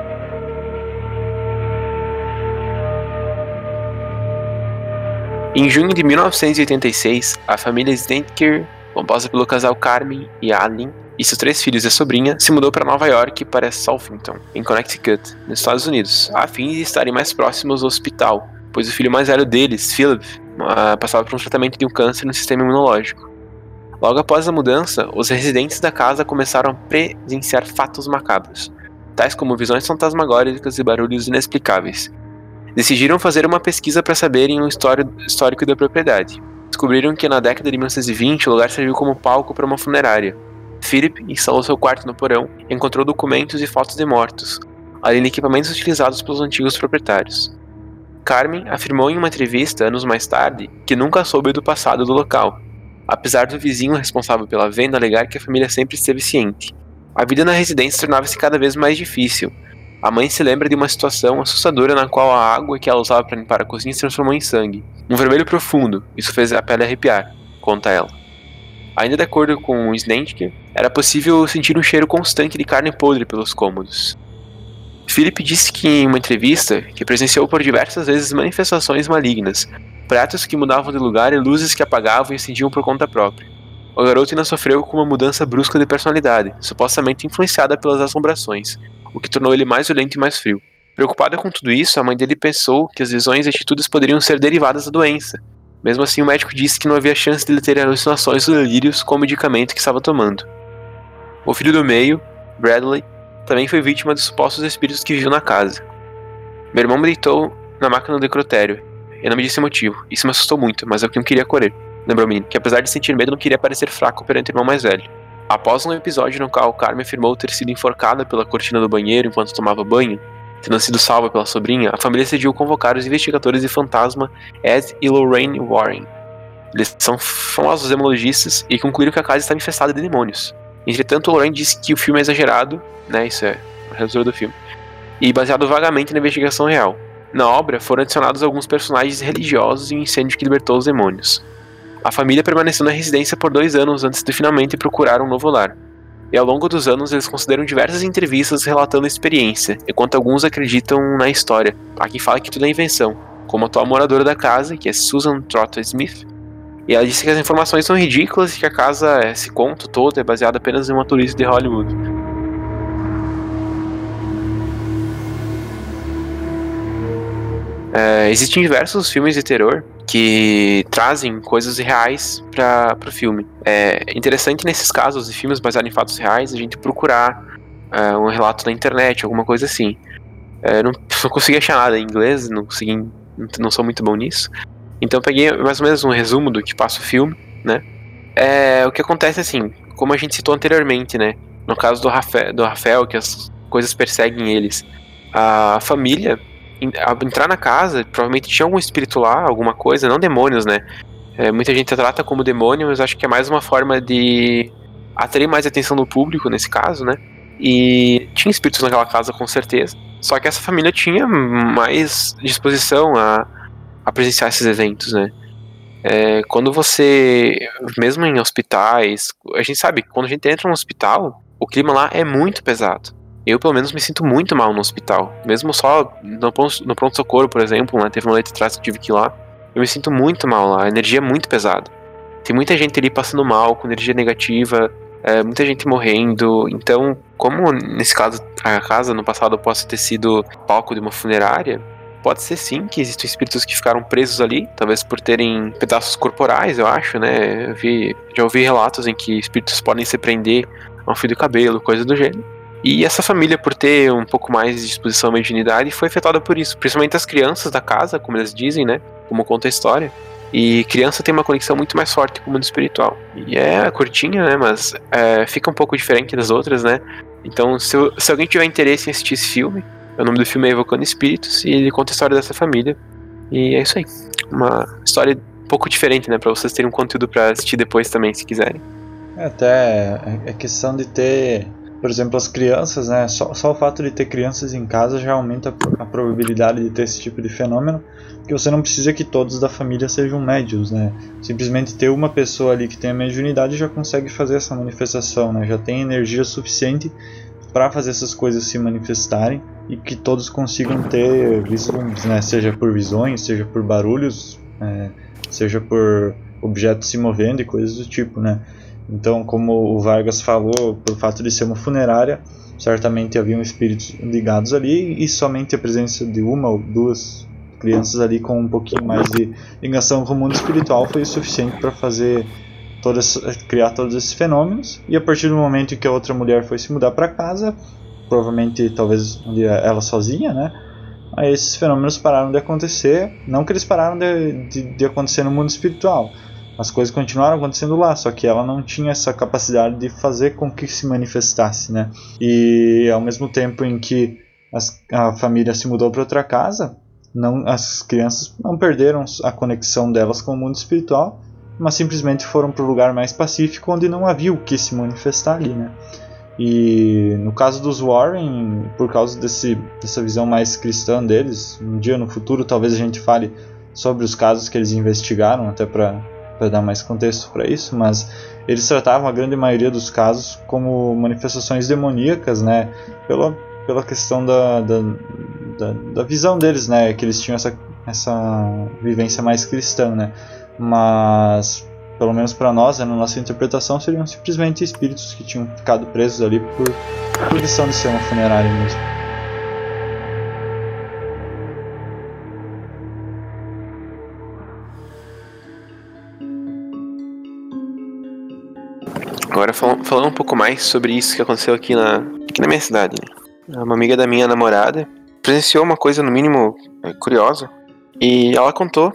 Em junho de 1986, a família Snedker, composta pelo casal Carmen e Alan, e seus três filhos e sobrinha, se mudou para Nova York para Southington, em Connecticut, nos Estados Unidos, a fim de estarem mais próximos do hospital, pois o filho mais velho deles, Philip, uh, passava por um tratamento de um câncer no sistema imunológico. Logo após a mudança, os residentes da casa começaram a presenciar fatos macabros, tais como visões fantasmagóricas e barulhos inexplicáveis. Decidiram fazer uma pesquisa para saberem o histórico da propriedade. Descobriram que na década de 1920 o lugar serviu como palco para uma funerária. Philip instalou seu quarto no porão e encontrou documentos e fotos de mortos, além de equipamentos utilizados pelos antigos proprietários. Carmen afirmou em uma entrevista anos mais tarde que nunca soube do passado do local, apesar do vizinho responsável pela venda alegar que a família sempre esteve ciente. A vida na residência tornava-se cada vez mais difícil. A mãe se lembra de uma situação assustadora na qual a água que ela usava para limpar a cozinha se transformou em sangue, um vermelho profundo. Isso fez a pele arrepiar, conta ela. Ainda de acordo com o Snenke, era possível sentir um cheiro constante de carne podre pelos cômodos. Philip disse que em uma entrevista que presenciou por diversas vezes manifestações malignas, pratos que mudavam de lugar e luzes que apagavam e acendiam por conta própria. O garoto ainda sofreu com uma mudança brusca de personalidade, supostamente influenciada pelas assombrações, o que tornou ele mais violento e mais frio. Preocupada com tudo isso, a mãe dele pensou que as visões e atitudes poderiam ser derivadas da doença. Mesmo assim, o médico disse que não havia chance de ele ter alucinações ou delírios com o medicamento que estava tomando. O filho do meio, Bradley, também foi vítima dos supostos espíritos que viviam na casa. Meu irmão me deitou na máquina do necrotério. Eu não me disse o motivo. Isso me assustou muito, mas é eu queria correr. Lembrou o menino, que apesar de sentir medo, não queria parecer fraco perante o irmão mais velho. Após um episódio no qual Carmen afirmou ter sido enforcada pela cortina do banheiro enquanto tomava banho, tendo sido salva pela sobrinha, a família decidiu convocar os investigadores de fantasma Ed e Lorraine Warren. Eles são famosos demonologistas e concluíram que a casa estava infestada de demônios. Entretanto, Lorraine disse que o filme é exagerado, né? Isso é a redatora do filme. E baseado vagamente na investigação real. Na obra foram adicionados alguns personagens religiosos e um incêndio que libertou os demônios. A família permaneceu na residência por dois anos antes de finalmente procurar um novo lar. E ao longo dos anos eles consideram diversas entrevistas relatando a experiência, enquanto alguns acreditam na história. Há quem fala que tudo é invenção, como a atual moradora da casa, que é Susan Trotter Smith, e ela disse que as informações são ridículas e que a casa, esse conto todo, é baseado apenas em uma turista de Hollywood. É, existem diversos filmes de terror que trazem coisas reais para o filme. É interessante nesses casos de filmes baseados em fatos reais a gente procurar é, um relato na internet, alguma coisa assim. É, não, não consegui achar nada em inglês, não consegui, não sou muito bom nisso. Então peguei mais ou menos um resumo do que passa o filme, né? É, o que acontece assim, como a gente citou anteriormente, né? No caso do Rafael, do Rafael que as coisas perseguem eles, a família entrar na casa, provavelmente tinha algum espírito lá, alguma coisa, não demônios, né? É, muita gente trata como demônio, mas acho que é mais uma forma de atrair mais atenção do público nesse caso, né? E tinha espíritos naquela casa com certeza. Só que essa família tinha mais disposição a a presenciar esses eventos, né? É, quando você, mesmo em hospitais, a gente sabe quando a gente entra no hospital, o clima lá é muito pesado. Eu, pelo menos, me sinto muito mal no hospital. Mesmo só no, pronto-socorro, por exemplo, né, teve uma leite atrás que tive que ir lá. Eu me sinto muito mal lá, a energia é muito pesada. Tem muita gente ali passando mal, com energia negativa, é, muita gente morrendo. Então, como nesse caso, a casa no passado possa ter sido palco de uma funerária, Pode ser sim que existam espíritos que ficaram presos ali, talvez por terem pedaços corporais, eu acho, né? Eu vi, já ouvi relatos em que espíritos podem se prender a um fio de cabelo, coisa do gênero. E essa família, por ter um pouco mais de disposição à mediunidade, foi afetada por isso. Principalmente as crianças da casa, como eles dizem, né? Como conta a história. E criança tem uma conexão muito mais forte com o mundo espiritual. E é curtinha, né? Mas é, fica um pouco diferente das outras, né? Então, se, se alguém tiver interesse em assistir esse filme, o nome do filme é Evocando Espíritos e ele conta a história dessa família. E é isso aí. Uma história um pouco diferente, né? Pra vocês terem um conteúdo pra assistir depois também, se quiserem. É, até é questão de ter, por exemplo, as crianças, né? Só, só o fato de ter crianças em casa já aumenta a probabilidade de ter esse tipo de fenômeno, porque você não precisa que todos da família sejam médios, né? Simplesmente ter uma pessoa ali que tem a mediunidade já consegue fazer essa manifestação, né? Já tem energia suficiente para fazer essas coisas se manifestarem e que todos consigam ter visões, né? Seja por visões, seja por barulhos, é, seja por objetos se movendo e coisas do tipo, né? Então, como o Vargas falou, pelo fato de ser uma funerária, certamente haviam espíritos ligados ali e somente a presença de uma ou duas crianças ali com um pouquinho mais de ligação com o mundo espiritual foi o suficiente para fazer todas, criar todos esses fenômenos. E a partir do momento que a outra mulher foi se mudar para casa, provavelmente talvez ela sozinha, né? Aí esses fenômenos pararam de acontecer. Não que eles pararam de, de, de acontecer no mundo espiritual, as coisas continuaram acontecendo lá, só que ela não tinha essa capacidade de fazer com que se manifestasse, né? E ao mesmo tempo em que as, a família se mudou para outra casa, não, as crianças não perderam a conexão delas com o mundo espiritual, mas simplesmente foram para o lugar mais pacífico onde não havia o que se manifestar ali, né? E no caso dos Warren, por causa desse, dessa visão mais cristã deles, um dia no futuro talvez a gente fale sobre os casos que eles investigaram, até para para dar mais contexto para isso, mas eles tratavam a grande maioria dos casos como manifestações demoníacas, né, pela, pela questão da, da, da, da visão deles, né, que eles tinham essa, essa vivência mais cristã, né, mas pelo menos para nós, né, na nossa interpretação, seriam simplesmente espíritos que tinham ficado presos ali por, por lição de ser uma funerária mesmo. Agora falando um pouco mais sobre isso que aconteceu aqui na, aqui na minha cidade. Né? Uma amiga da minha namorada presenciou uma coisa no mínimo é, curiosa e ela contou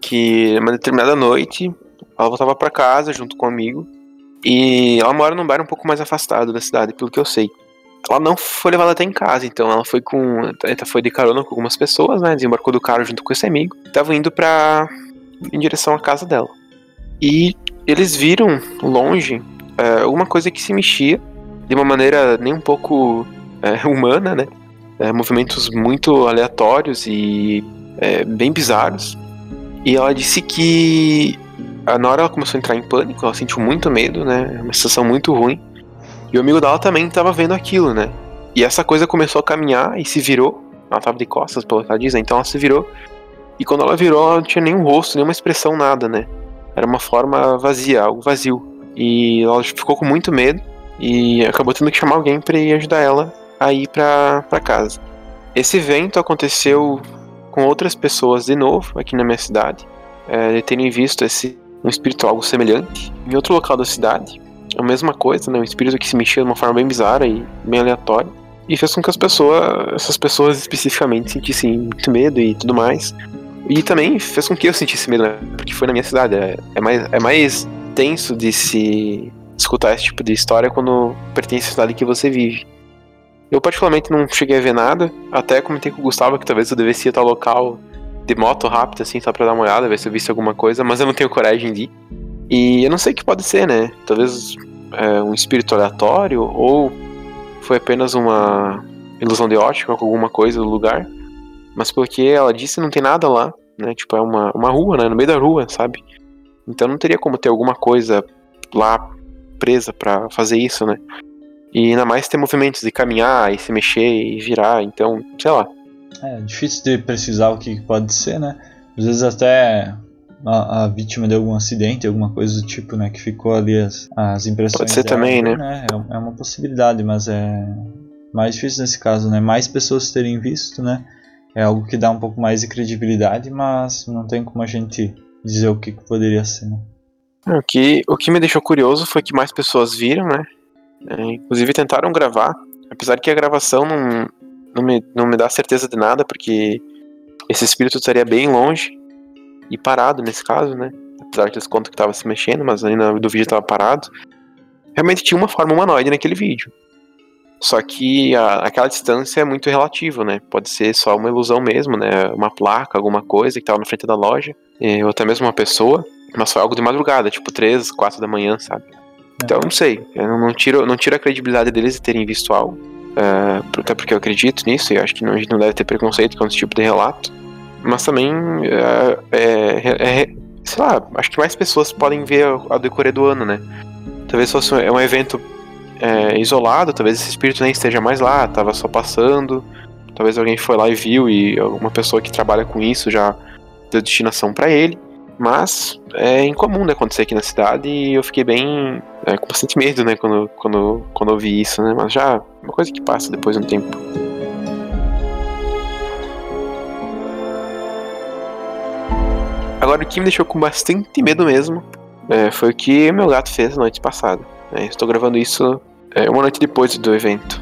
que uma determinada noite ela voltava para casa junto com um amigo e ela mora num bairro um pouco mais afastado da cidade, pelo que eu sei. Ela não foi levada até em casa, então ela foi com, ela foi de carona com algumas pessoas, né? Desembarcou do carro junto com esse amigo. Tava indo para em direção à casa dela. E eles viram longe é, alguma coisa que se mexia de uma maneira nem um pouco é, humana, né? É, movimentos muito aleatórios e é, bem bizarros. E ela disse que na hora ela começou a entrar em pânico, ela sentiu muito medo, né? Uma sensação muito ruim. E o amigo dela também estava vendo aquilo, né? E essa coisa começou a caminhar e se virou. Ela estava de costas, pelo que ela diz, né? então ela se virou. E quando ela virou, ela não tinha nenhum rosto, nenhuma expressão, nada, né? Era uma forma vazia, algo vazio. E ela ficou com muito medo e acabou tendo que chamar alguém para ir ajudar ela a ir para casa. Esse evento aconteceu com outras pessoas de novo aqui na minha cidade, é, de terem visto esse um espírito algo semelhante em outro local da cidade. A mesma coisa, né? Um espírito que se mexia de uma forma bem bizarra e bem aleatória. E fez com que as pessoas, essas pessoas especificamente, sentissem muito medo e tudo mais. E também fez com que eu sentisse medo, né? Porque foi na minha cidade. É, é, mais, é mais tenso de se escutar esse tipo de história quando pertence à cidade que você vive. Eu particularmente não cheguei a ver nada, até comentei com o Gustavo que talvez eu devesse ir ao local de moto rápido, assim, só pra dar uma olhada, ver se eu visse alguma coisa, mas eu não tenho coragem de ir. E eu não sei o que pode ser, né? Talvez é, um espírito aleatório, ou foi apenas uma ilusão de ótica com alguma coisa do lugar mas porque ela disse não tem nada lá, né? Tipo, é uma, uma rua, né? No meio da rua, sabe? Então não teria como ter alguma coisa lá presa para fazer isso, né? E ainda mais ter movimentos de caminhar e se mexer e virar, então, sei lá. É difícil de precisar o que pode ser, né? Às vezes até a, a, vítima de algum acidente, alguma coisa do tipo, né? Que ficou ali as, as impressões. Pode ser dela, também, né? né? É, é uma possibilidade, mas é mais difícil nesse caso, né? Mais pessoas terem visto, né? é algo que dá um pouco mais de credibilidade, mas não tem como a gente dizer o que, que poderia ser. Né? O que, o que me deixou curioso foi que mais pessoas viram, né? É, inclusive tentaram gravar, apesar que a gravação não, não, me, não me dá certeza de nada, porque esse espírito estaria bem longe e parado nesse caso, né? Apesar de eles contam que estava se mexendo, mas ainda do vídeo estava parado. Realmente tinha uma forma humanoide naquele vídeo. Só que a, aquela distância é muito relativa, né? Pode ser só uma ilusão mesmo, né? Uma placa, alguma coisa que tava na frente da loja, ou até mesmo uma pessoa, mas foi algo de madrugada, tipo 3, 4 da manhã, sabe? Então, não sei, eu não, tiro, não tiro a credibilidade deles de terem visto algo, uh, até porque eu acredito nisso e acho que não, a gente não deve ter preconceito com esse tipo de relato, mas também uh, é, é, sei lá, acho que mais pessoas podem ver a decorrer do ano, né? Talvez fosse um, é um evento é, isolado, talvez esse espírito nem esteja mais lá, tava só passando, talvez alguém foi lá e viu e alguma pessoa que trabalha com isso já deu destinação para ele. Mas é incomum de acontecer aqui na cidade e eu fiquei bem é, com bastante medo, né, quando, quando, quando eu vi isso, né? Mas já uma coisa que passa depois de um tempo. Agora o que me deixou com bastante medo mesmo é, foi o que meu gato fez na noite passada. É, estou gravando isso é, uma noite depois do evento.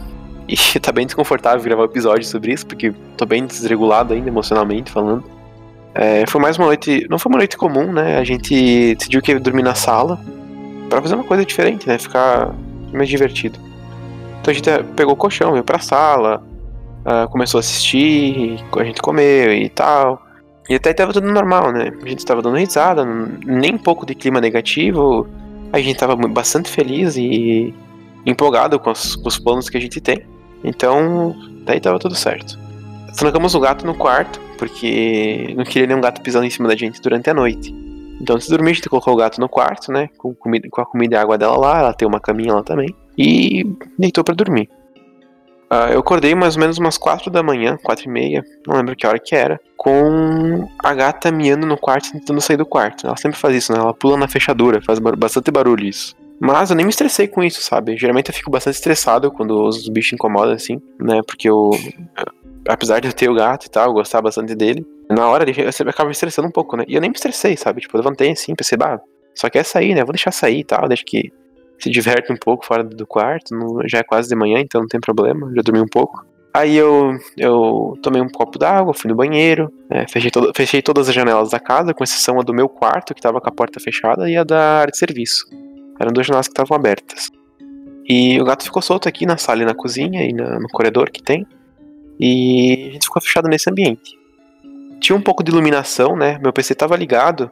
E tá bem desconfortável gravar um episódio sobre isso, porque tô bem desregulado ainda emocionalmente falando. É, foi mais uma noite. Não foi uma noite comum, né? A gente decidiu que ia dormir na sala para fazer uma coisa diferente, né? Ficar mais divertido. Então a gente pegou o colchão, veio pra sala, uh, começou a assistir, a gente comeu e tal. E até tava tudo normal, né? A gente tava dando risada, nem um pouco de clima negativo. A gente tava bastante feliz e empolgado com os, com os planos que a gente tem. Então, daí tava tudo certo. Trancamos o gato no quarto porque não queria nenhum gato pisando em cima da gente durante a noite. Então, antes de dormir, a gente colocou o gato no quarto, né? Com, comida, com a comida e a água dela lá, ela tem uma caminha lá também. E deitou para dormir. Uh, eu acordei mais ou menos umas 4 da manhã, 4 e meia, não lembro que hora que era, com a gata miando no quarto, tentando sair do quarto. Ela sempre faz isso, né? Ela pula na fechadura, faz bastante barulho isso. Mas eu nem me estressei com isso, sabe? Geralmente eu fico bastante estressado quando os bichos incomodam, assim, né? Porque eu apesar de eu ter o gato e tal, gostar bastante dele, na hora eu sempre acaba me estressando um pouco, né? E eu nem me estressei, sabe? Tipo, eu levantei assim, pensei, bah, só quer sair, né? Vou deixar sair e tal, deixa que se diverte um pouco fora do quarto, já é quase de manhã, então não tem problema, já dormi um pouco. Aí eu, eu tomei um copo d'água, fui no banheiro, né, fechei, todo, fechei todas as janelas da casa, com exceção a do meu quarto, que tava com a porta fechada, e a da área de serviço. Eram duas janelas que estavam abertas. E o gato ficou solto aqui na sala e na cozinha e na, no corredor que tem. E a gente ficou fechado nesse ambiente. Tinha um pouco de iluminação, né? Meu PC estava ligado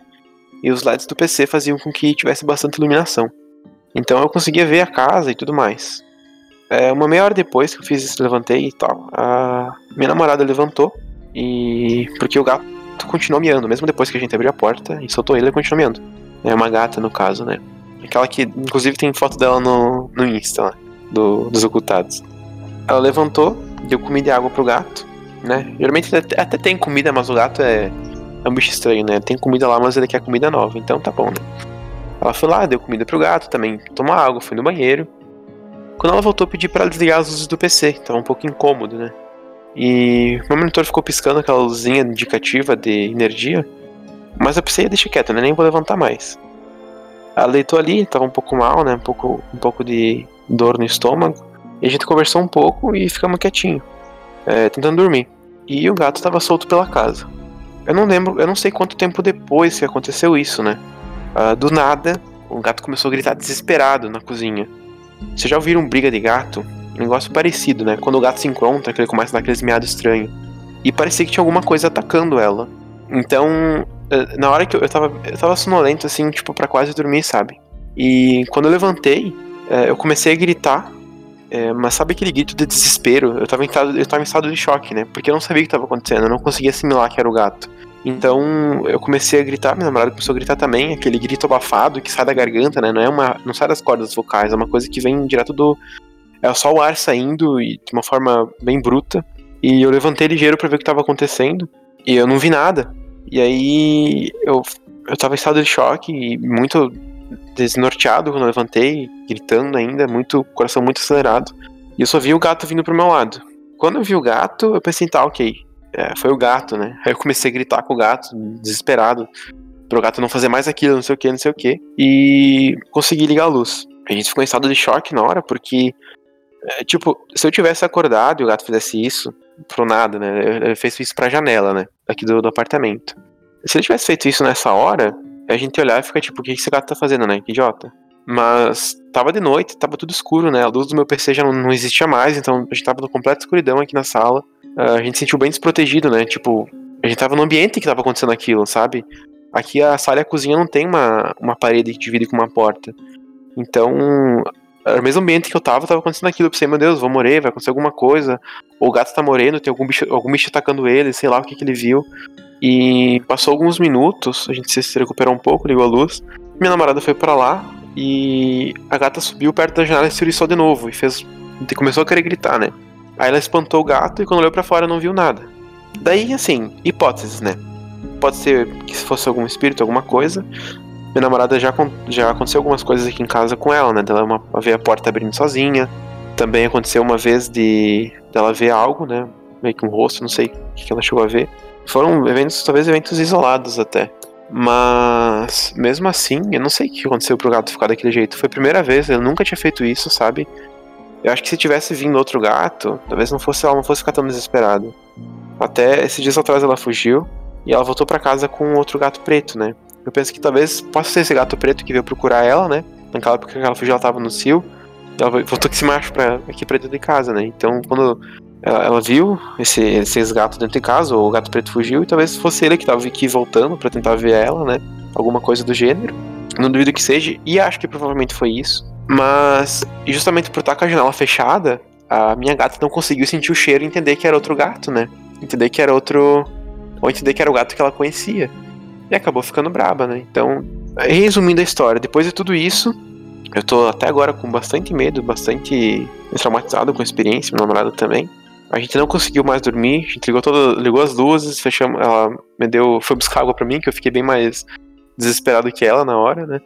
e os LEDs do PC faziam com que tivesse bastante iluminação. Então eu conseguia ver a casa e tudo mais. É, uma meia hora depois que eu fiz isso, levantei e tal, a minha namorada levantou e porque o gato continuou miando, mesmo depois que a gente abriu a porta e soltou ele, ele continuou miando. É uma gata no caso, né? Aquela que inclusive tem foto dela no, no Insta, né? do, dos ocultados. Ela levantou deu comida e água pro gato, né? Geralmente até, tem comida, mas o gato é, é um bicho estranho, né? Tem comida lá, mas ele quer comida nova, então tá bom, né? Ela foi lá, deu comida pro gato também, tomou água, foi no banheiro. Quando ela voltou, pedi para desligar as luzes do PC, tava um pouco incômodo, né? E meu monitor ficou piscando aquela luzinha indicativa de energia, mas eu pensei, deixa quieto, né? Nem vou levantar mais. Ela deitou ali, tava um pouco mal, né? Um pouco, um pouco de dor no estômago. E a gente conversou um pouco e ficamos quietinho, é, tentando dormir. E o gato estava solto pela casa. Eu não lembro, eu não sei quanto tempo depois que aconteceu isso, né? Uh, do nada, o gato começou a gritar desesperado na cozinha. Vocês já ouviram briga de gato? Um negócio parecido, né? Quando o gato se encontra, ele começa a dar aqueles miados estranhos. E parecia que tinha alguma coisa atacando ela. Então, eh, na hora que eu, eu tava, eu tava sonolento, assim, tipo, para quase dormir, sabe? E quando eu levantei, eh, eu comecei a gritar é, mas sabe aquele grito de desespero? Eu tava, em eu tava em estado de choque, né? Porque eu não sabia o que tava acontecendo, eu não conseguia assimilar que era o gato. Então eu comecei a gritar, minha namorada começou a gritar também, aquele grito abafado que sai da garganta, né? Não é uma, não sai das cordas vocais, é uma coisa que vem direto do é só o ar saindo e de uma forma bem bruta. E eu levantei ligeiro para ver o que tava acontecendo e eu não vi nada. E aí eu eu tava em estado de choque e muito desnorteado quando eu levantei, gritando ainda, muito coração muito acelerado. E eu só vi o gato vindo pro meu lado. Quando eu vi o gato, eu pensei, tá, ok. É, foi o gato, né? Aí eu comecei a gritar com o gato, desesperado, pro gato não fazer mais aquilo, não sei o que, não sei o que. E consegui ligar a luz. A gente ficou em estado de choque na hora, porque, é, tipo, se eu tivesse acordado e o gato fizesse isso, pro nada, né? Ele fez isso pra janela, né? Aqui do, do apartamento. Se ele tivesse feito isso nessa hora, a gente olhar e fica tipo, o que esse gato tá fazendo, né? Que idiota. Mas tava de noite, tava tudo escuro, né? A luz do meu PC já não, não existia mais, então a gente tava no completa escuridão aqui na sala. Uh, a gente se sentiu bem desprotegido, né? Tipo, a gente tava no ambiente que tava acontecendo aquilo, sabe? Aqui a sala e a cozinha não tem uma, uma parede que divide com uma porta. Então, era o mesmo ambiente que eu tava, tava acontecendo aquilo. Eu pensei, meu Deus, vou morrer, vai acontecer alguma coisa. Ou o gato tá morrendo, tem algum bicho, algum bicho atacando ele, sei lá o que, que ele viu. E passou alguns minutos, a gente se recuperou um pouco, ligou a luz. Minha namorada foi para lá e a gata subiu perto da janela e se oriçou de novo. E fez. começou a querer gritar, né? Aí ela espantou o gato e quando olhou para fora não viu nada. Daí, assim, hipóteses, né? Pode ser que se fosse algum espírito, alguma coisa. Minha namorada já, já aconteceu algumas coisas aqui em casa com ela, né? Dela uma, ver a porta abrindo sozinha. Também aconteceu uma vez de dela ver algo, né? Meio que um rosto, não sei o que ela chegou a ver. Foram eventos, talvez eventos isolados até. Mas, mesmo assim, eu não sei o que aconteceu pro gato ficar daquele jeito. Foi a primeira vez, eu nunca tinha feito isso, sabe? Eu acho que se tivesse vindo outro gato, talvez não fosse ela não fosse ficar tão desesperada. Até esses dias atrás ela fugiu e ela voltou para casa com outro gato preto, né? Eu penso que talvez possa ser esse gato preto que veio procurar ela, né? Naquela época que ela fugiu, ela tava no cio. Ela voltou com esse macho pra, aqui pra dentro de casa, né? Então, quando ela, ela viu esse, esses gatos dentro de casa, o gato preto fugiu, e talvez fosse ele que tava aqui voltando para tentar ver ela, né? Alguma coisa do gênero. Não duvido que seja, e acho que provavelmente foi isso. Mas, justamente por estar com a janela fechada, a minha gata não conseguiu sentir o cheiro e entender que era outro gato, né? Entender que era outro. Ou entender que era o gato que ela conhecia e acabou ficando braba, né? Então, resumindo a história, depois de tudo isso, eu tô até agora com bastante medo, bastante traumatizado com a experiência, meu namorado também. A gente não conseguiu mais dormir, a gente ligou, toda, ligou as luzes, fechamos, ela me deu, foi buscar água para mim, que eu fiquei bem mais desesperado que ela na hora, né?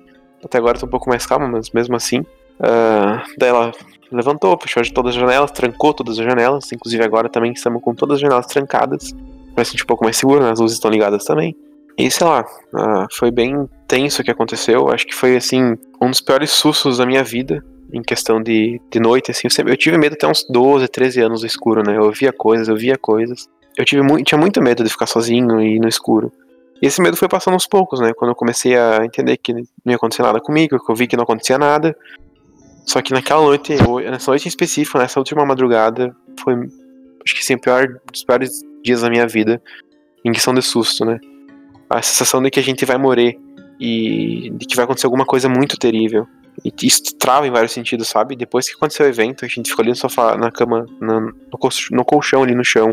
Até agora tô um pouco mais calma, mas mesmo assim. Uh, daí ela levantou, fechou todas as janelas, trancou todas as janelas, inclusive agora também estamos com todas as janelas trancadas, pra sentir um pouco mais seguro, né? as luzes estão ligadas também. E sei lá, uh, foi bem tenso o que aconteceu. Acho que foi assim, um dos piores sustos da minha vida. Em questão de, de noite, assim, eu, sempre, eu tive medo até uns 12, 13 anos no escuro, né? Eu via coisas, eu via coisas. Eu tive muito, tinha muito medo de ficar sozinho e no escuro. E esse medo foi passando aos poucos, né? Quando eu comecei a entender que não ia acontecer nada comigo, que eu vi que não acontecia nada. Só que naquela noite, nessa noite em específico, nessa última madrugada, foi acho que sim, o pior dos piores dias da minha vida em questão de susto, né? a sensação de que a gente vai morrer e de que vai acontecer alguma coisa muito terrível. E isso trava em vários sentidos, sabe? Depois que aconteceu o evento, a gente ficou ali no sofá, na cama, no, no colchão ali no chão,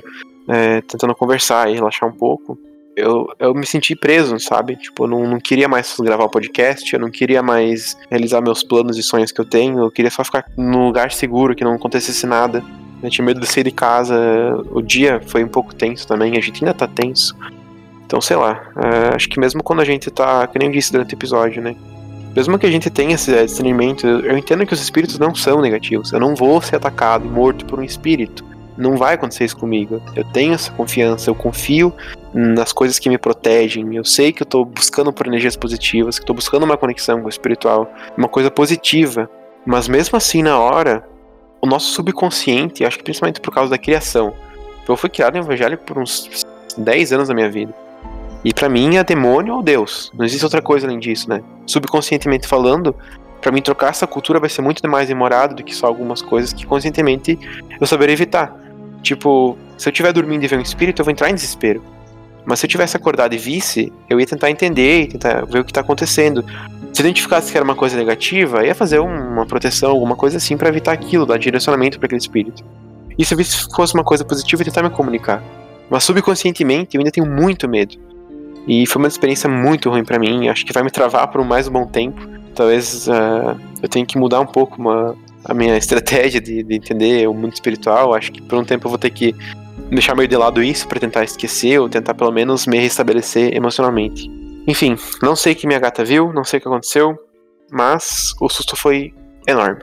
é, tentando conversar e relaxar um pouco. Eu, eu me senti preso, sabe? Tipo, eu não, não queria mais gravar o podcast, eu não queria mais realizar meus planos e sonhos que eu tenho, eu queria só ficar num lugar seguro, que não acontecesse nada. Eu tinha medo de sair de casa. O dia foi um pouco tenso também, a gente ainda tá tenso. Então, sei lá, é, acho que mesmo quando a gente tá, que nem eu disse durante o episódio, né? Mesmo que a gente tenha esse discernimento, eu entendo que os espíritos não são negativos. Eu não vou ser atacado e morto por um espírito. Não vai acontecer isso comigo. Eu tenho essa confiança, eu confio nas coisas que me protegem. Eu sei que eu tô buscando por energias positivas, que tô buscando uma conexão com o espiritual, uma coisa positiva. Mas mesmo assim, na hora, o nosso subconsciente, acho que principalmente por causa da criação, eu fui criado em evangelho por uns 10 anos da minha vida. E para mim é demônio ou Deus. Não existe outra coisa além disso, né? Subconscientemente falando, para mim trocar essa cultura vai ser muito mais demorado do que só algumas coisas que conscientemente eu saberia evitar. Tipo, se eu estiver dormindo e ver um espírito, eu vou entrar em desespero. Mas se eu tivesse acordado e visse, eu ia tentar entender tentar ver o que está acontecendo. Se identificasse que era uma coisa negativa, ia fazer uma proteção, alguma coisa assim para evitar aquilo, dar direcionamento para aquele espírito. E se eu visse que fosse uma coisa positiva, ia tentar me comunicar. Mas subconscientemente eu ainda tenho muito medo. E foi uma experiência muito ruim para mim. Acho que vai me travar por mais um bom tempo. Talvez uh, eu tenha que mudar um pouco uma, a minha estratégia de, de, entender o mundo espiritual. Acho que por um tempo eu vou ter que deixar meio de lado isso para tentar esquecer ou tentar pelo menos me restabelecer emocionalmente. Enfim, não sei o que minha gata viu, não sei o que aconteceu, mas o susto foi enorme.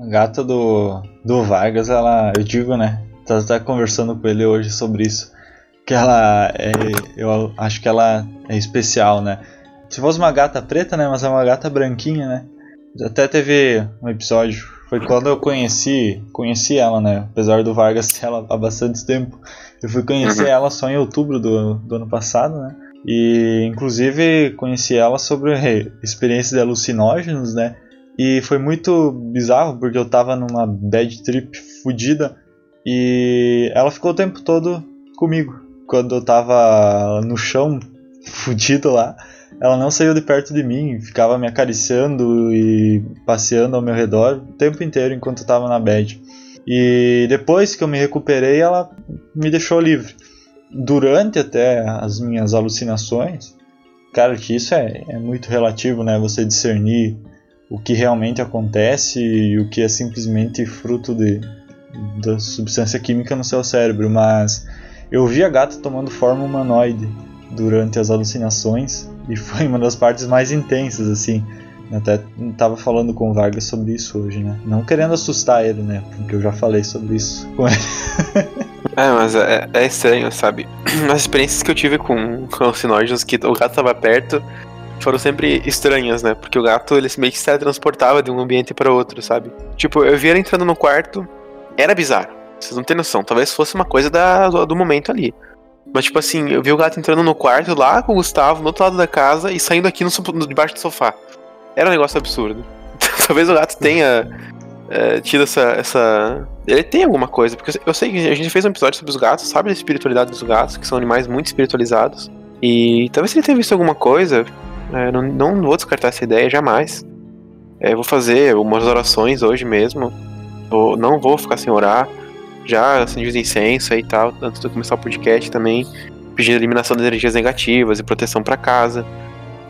A gata do, do Vargas, ela, eu digo, né? Tava até conversando com ele hoje sobre isso que ela é, eu acho que ela é especial, né? Se fosse uma gata preta, né, mas é uma gata branquinha, né? Até teve um episódio, foi quando eu conheci, conheci ela, né? Apesar do Vargas ter ela há bastante tempo, eu fui conhecer uhum. ela só em outubro do, do ano passado, né? E inclusive conheci ela sobre experiências de alucinógenos, né? E foi muito bizarro porque eu tava numa bad trip fodida e ela ficou o tempo todo comigo. Quando eu tava no chão, fudido lá, ela não saiu de perto de mim, ficava me acariciando e passeando ao meu redor o tempo inteiro enquanto eu tava na bad. E depois que eu me recuperei, ela me deixou livre. Durante até as minhas alucinações, cara, que isso é, é muito relativo, né? Você discernir o que realmente acontece e o que é simplesmente fruto de, da substância química no seu cérebro. Mas eu vi a gata tomando forma humanoide durante as alucinações e foi uma das partes mais intensas, assim. Eu até tava falando com o Vargas sobre isso hoje, né? Não querendo assustar ele, né? Porque eu já falei sobre isso com ele. é, mas é, é, estranho, sabe? As experiências que eu tive com, alucinógenos, que o gato tava perto, foram sempre estranhas, né? Porque o gato, ele meio que se transportava de um ambiente para outro, sabe? Tipo, eu vi ele entrando no quarto, era bizarro. Vocês não têm noção. Talvez fosse uma coisa da, do momento ali. Mas, tipo assim, eu vi o gato entrando no quarto lá com o Gustavo, no outro lado da casa, e saindo aqui no, no debaixo do sofá. Era um negócio absurdo. Talvez o gato tenha é, tido essa, essa. Ele tem alguma coisa, porque eu sei que a gente fez um episódio sobre os gatos, sabe da espiritualidade dos gatos, que são animais muito espiritualizados. E talvez ele tenha visto alguma coisa. É, não, não vou descartar essa ideia jamais. É, vou fazer umas orações hoje mesmo. Vou, não vou ficar sem orar já acendi os incenso e tal, antes de começar o podcast também, pedindo eliminação de energias negativas e proteção para casa.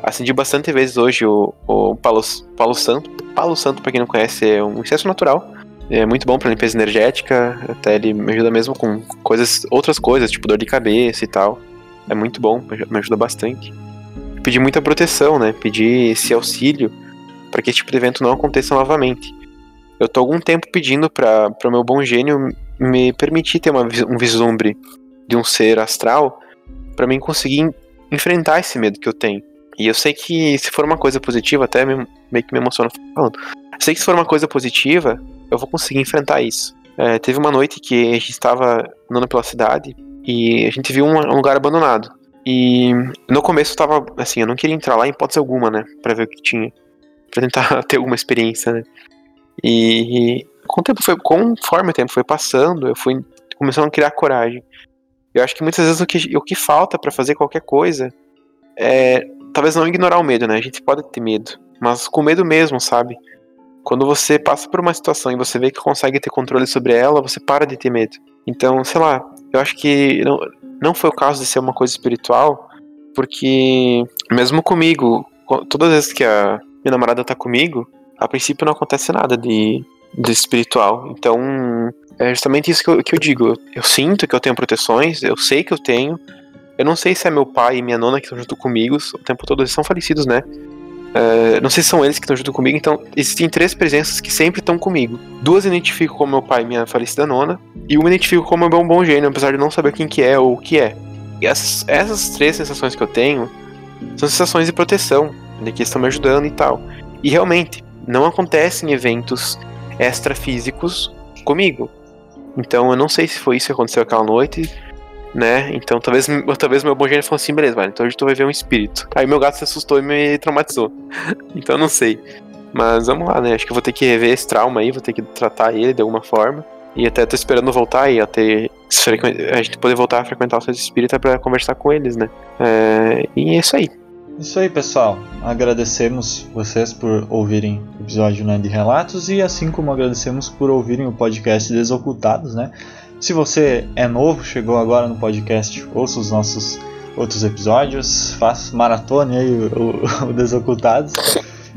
Acendi bastante vezes hoje o, o Palo, Palo Santo. Palo Santo, para quem não conhece, é um incenso natural. É muito bom para limpeza energética, até ele me ajuda mesmo com coisas, outras coisas, tipo dor de cabeça e tal. É muito bom, me ajuda bastante. Pedi muita proteção, né? Pedi esse auxílio para que esse tipo de evento não aconteça novamente. Eu tô algum tempo pedindo para o meu bom gênio me permitir ter uma, um vislumbre de um ser astral para mim conseguir enfrentar esse medo que eu tenho. E eu sei que se for uma coisa positiva, até me, meio que me emociona falando. Sei que se for uma coisa positiva, eu vou conseguir enfrentar isso. É, teve uma noite que a gente estava andando pela cidade e a gente viu um, um lugar abandonado. E no começo eu tava, assim, eu não queria entrar lá em hipótese alguma, né? Pra ver o que tinha. Pra tentar ter alguma experiência, né? E com o tempo foi, conforme o tempo foi passando, eu fui começando a criar coragem. Eu acho que muitas vezes o que, o que falta para fazer qualquer coisa é talvez não ignorar o medo, né? A gente pode ter medo, mas com medo mesmo, sabe? Quando você passa por uma situação e você vê que consegue ter controle sobre ela, você para de ter medo. Então, sei lá, eu acho que não, não foi o caso de ser uma coisa espiritual, porque mesmo comigo, todas as vezes que a minha namorada tá comigo, a princípio não acontece nada de, de espiritual. Então, é justamente isso que eu, que eu digo. Eu sinto que eu tenho proteções, eu sei que eu tenho. Eu não sei se é meu pai e minha nona que estão junto comigo o tempo todo, eles são falecidos, né? Uh, não sei se são eles que estão junto comigo, então existem três presenças que sempre estão comigo. Duas eu identifico como meu pai e minha falecida nona, e uma eu identifico como meu bom gênio, apesar de não saber quem que é ou o que é. E essas, essas três sensações que eu tenho são sensações de proteção, de que estão me ajudando e tal. E realmente, não acontecem eventos extrafísicos comigo. Então eu não sei se foi isso que aconteceu aquela noite, né? Então talvez, talvez meu bom gênio falou assim, beleza, mano, então hoje tu vai ver um espírito. Aí meu gato se assustou e me traumatizou. então eu não sei. Mas vamos lá, né? Acho que eu vou ter que rever esse trauma aí, vou ter que tratar ele de alguma forma. E até tô esperando voltar e até a gente poder voltar a frequentar o centro espírita para conversar com eles, né? É... E é isso aí. Isso aí, pessoal. Agradecemos vocês por ouvirem o episódio né, de relatos e assim como agradecemos por ouvirem o podcast Desocultados, né? Se você é novo, chegou agora no podcast, ouça os nossos outros episódios, faça maratone aí o, o, o Desocultados.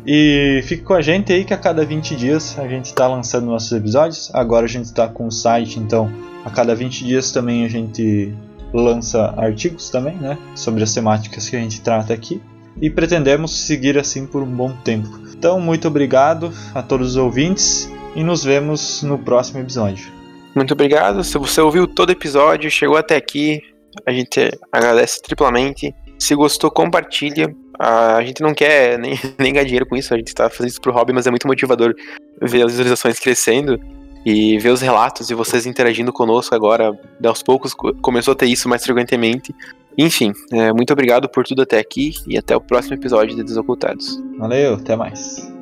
E fique com a gente aí que a cada 20 dias a gente está lançando nossos episódios. Agora a gente está com o site, então a cada 20 dias também a gente lança artigos também, né, sobre as temáticas que a gente trata aqui e pretendemos seguir assim por um bom tempo. Então, muito obrigado a todos os ouvintes e nos vemos no próximo episódio. Muito obrigado. Se você ouviu todo o episódio, chegou até aqui, a gente agradece triplamente. Se gostou, compartilha. A gente não quer nem, nem ganhar dinheiro com isso, a gente está fazendo isso pro hobby, mas é muito motivador ver as visualizações crescendo e ver os relatos e vocês interagindo conosco agora, aos poucos começou a ter isso mais frequentemente. Enfim, é, muito obrigado por tudo até aqui e até o próximo episódio de Desocultados. Valeu, até mais.